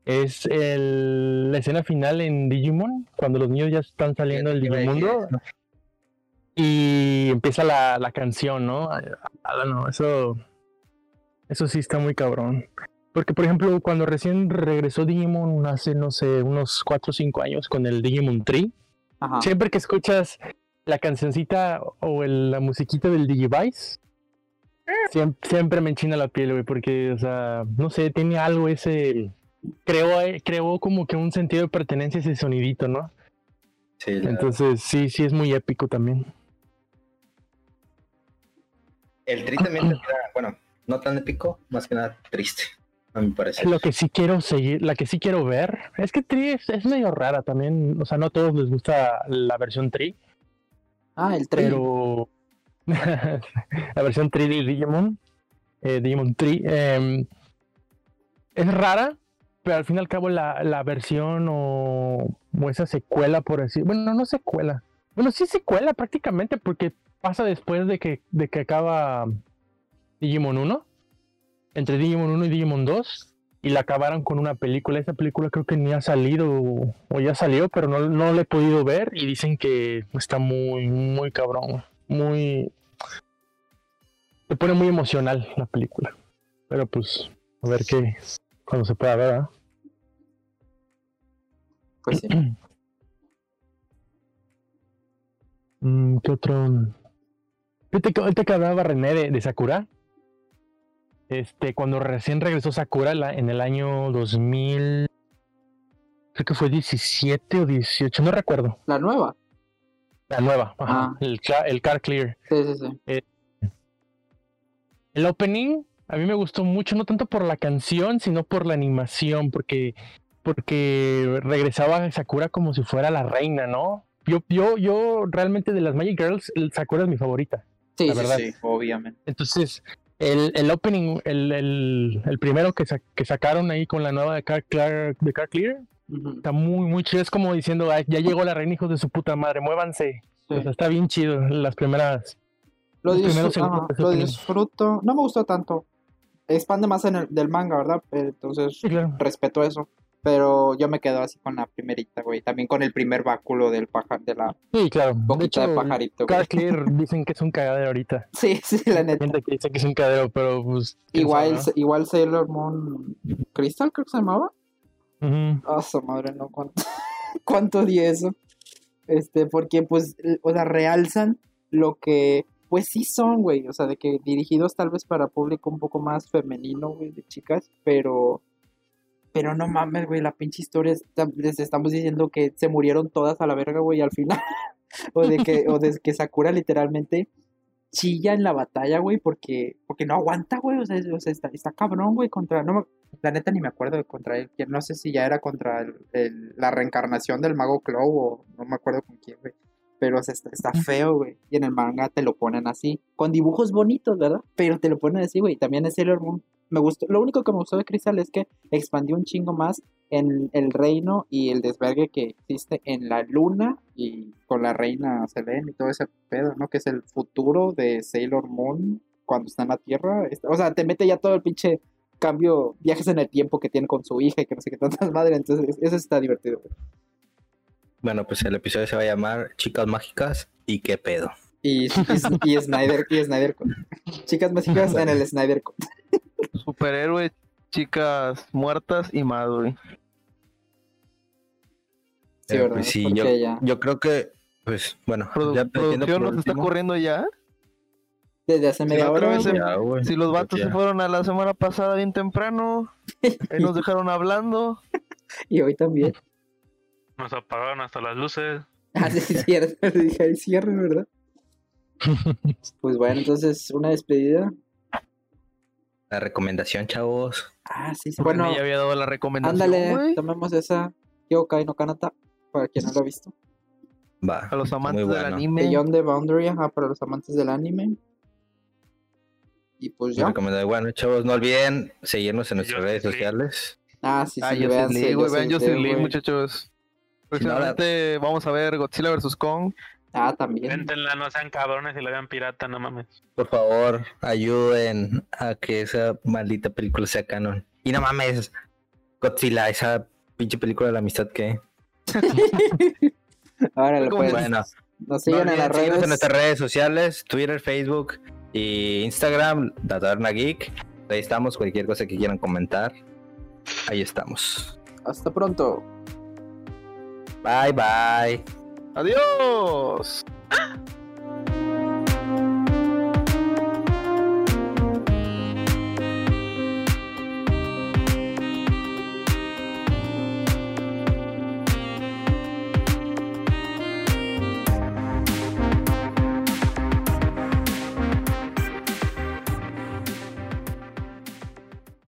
es el, la escena final en Digimon, cuando los niños ya están saliendo del Digimundo. Y empieza la, la canción, ¿no? no, eso, eso sí está muy cabrón. Porque, por ejemplo, cuando recién regresó Digimon hace, no sé, unos 4 o 5 años con el Digimon Tree, siempre que escuchas la cancioncita o la musiquita del Digivice, siempre, siempre me enchina la piel, güey, porque, o sea, no sé, tiene algo ese creó, eh, creó como que un sentido de pertenencia ese sonidito, ¿no? Sí. Entonces, sí, sí es muy épico también. El tri también bueno, no tan épico, más que nada triste, a mi parecer. Lo que sí quiero seguir, la que sí quiero ver, es que Tri es, medio rara también, o sea, no a todos les gusta la versión Tri. Ah, el Tri. Pero la versión Tri de Digimon, eh, Digimon Tri, em, es rara, pero al fin y al cabo la, la versión o, esa secuela, por decir, bueno, no secuela, bueno, sí secuela prácticamente porque pasa después de que, de que acaba Digimon 1, entre Digimon 1 y Digimon 2, y la acabaron con una película. Esa película creo que ni ha salido o ya salió, pero no, no la he podido ver y dicen que está muy, muy cabrón, muy... Se pone muy emocional la película. Pero pues, a ver qué, cuando se pueda ver, ¿eh? Pues sí. Mm, ¿Qué otro? Ahorita que hablaba René de Sakura, este, cuando recién regresó Sakura en el año 2000, creo que fue 17 o 18, no recuerdo. ¿La nueva? La nueva, ajá, ah. el, el, Car Clear. Sí, sí, sí. Eh, el opening a mí me gustó mucho, no tanto por la canción, sino por la animación, porque, porque regresaba Sakura como si fuera la reina, ¿no? Yo, yo, yo realmente de las Magic Girls, Sakura es mi favorita. Sí, sí, sí, obviamente. Entonces, el, el opening, el, el, el primero que, que, sacaron ahí con la nueva de Car, Clear, de Car Clear, está muy, muy chido. Es como diciendo, ya llegó la reina, hijos de su puta madre, muévanse. O sea, está bien chido las primeras. Lo, disfruto, lo disfruto. No me gustó tanto. Expande más en el del manga, ¿verdad? Entonces, respeto eso. Pero yo me quedo así con la primerita, güey. También con el primer báculo del pajar, de la sí, claro. boquita de, pajarito. Car Clear dicen que es un cagadero ahorita. Sí, sí, la neta. Hay gente que dice que es un cagadero, pero pues. Igual, igual Sailor Moon Crystal, creo que se llamaba. Ah, su madre, no, cuánto, cuánto di eso. Este, porque pues, o sea, realzan lo que, pues sí son, güey. O sea, de que dirigidos tal vez para público un poco más femenino, güey, de chicas, pero pero no mames, güey, la pinche historia, les estamos diciendo que se murieron todas a la verga, güey, al final. o, de que, o de que Sakura literalmente chilla en la batalla, güey, porque, porque no aguanta, güey, o sea, está, está, cabrón, güey, contra, no, la neta ni me acuerdo de contra él, no sé si ya era contra la reencarnación del mago Clow o no me acuerdo con quién, güey, pero está, feo, güey, y en el manga te lo ponen así, con dibujos bonitos, ¿verdad? Pero te lo ponen así, güey, también es Sailor Moon me gustó, lo único que me gustó de Crystal es que expandió un chingo más en el reino y el desvergue que existe en la luna y con la reina Selene y todo ese pedo, ¿no? Que es el futuro de Sailor Moon cuando está en la Tierra. O sea, te mete ya todo el pinche cambio, viajes en el tiempo que tiene con su hija y que no sé qué tantas madres, entonces eso está divertido. Bueno, pues el episodio se va a llamar Chicas Mágicas y qué pedo. Y, y, Snyder, y Snyder Chicas Mágicas en el Snyder Superhéroe, chicas muertas y más, güey. Sí, ¿verdad? Pues sí, yo, yo, creo que, pues, bueno, ya ¿Producción nos está corriendo ya? Desde hace media hora. si los vatos se fueron a la semana pasada bien temprano, ahí nos dejaron hablando. y hoy también. Nos apagaron hasta las luces. Ah, sí, es cierto. Dije, ahí cierre, ¿verdad? pues bueno, entonces, una despedida. La recomendación, chavos. Ah, sí, sí. Bueno, ya había dado la recomendación. Ándale, tomemos esa Yokai no Kanata, para quien no lo ha visto. Va. A los amantes del anime. Beyond the Boundary, ajá, para los amantes del anime. Y pues ya. Bueno, chavos, no olviden seguirnos en nuestras redes sociales. Ah, sí, sí, ah, vean, League, vean League, muchachos. Próximamente vamos a ver Godzilla vs. Kong. Ah, también. Véntenla, no sean cabrones y la vean pirata, no mames. Por favor, ayuden a que esa maldita película sea canon. Y no mames, Godzilla, esa pinche película de la amistad que. Ahora lo pueden. Bueno, nos siguen en las redes. en nuestras redes sociales, Twitter, Facebook y Instagram, La Taberna Geek. Ahí estamos, cualquier cosa que quieran comentar. Ahí estamos. Hasta pronto. Bye bye. Adiós. ¡Ah!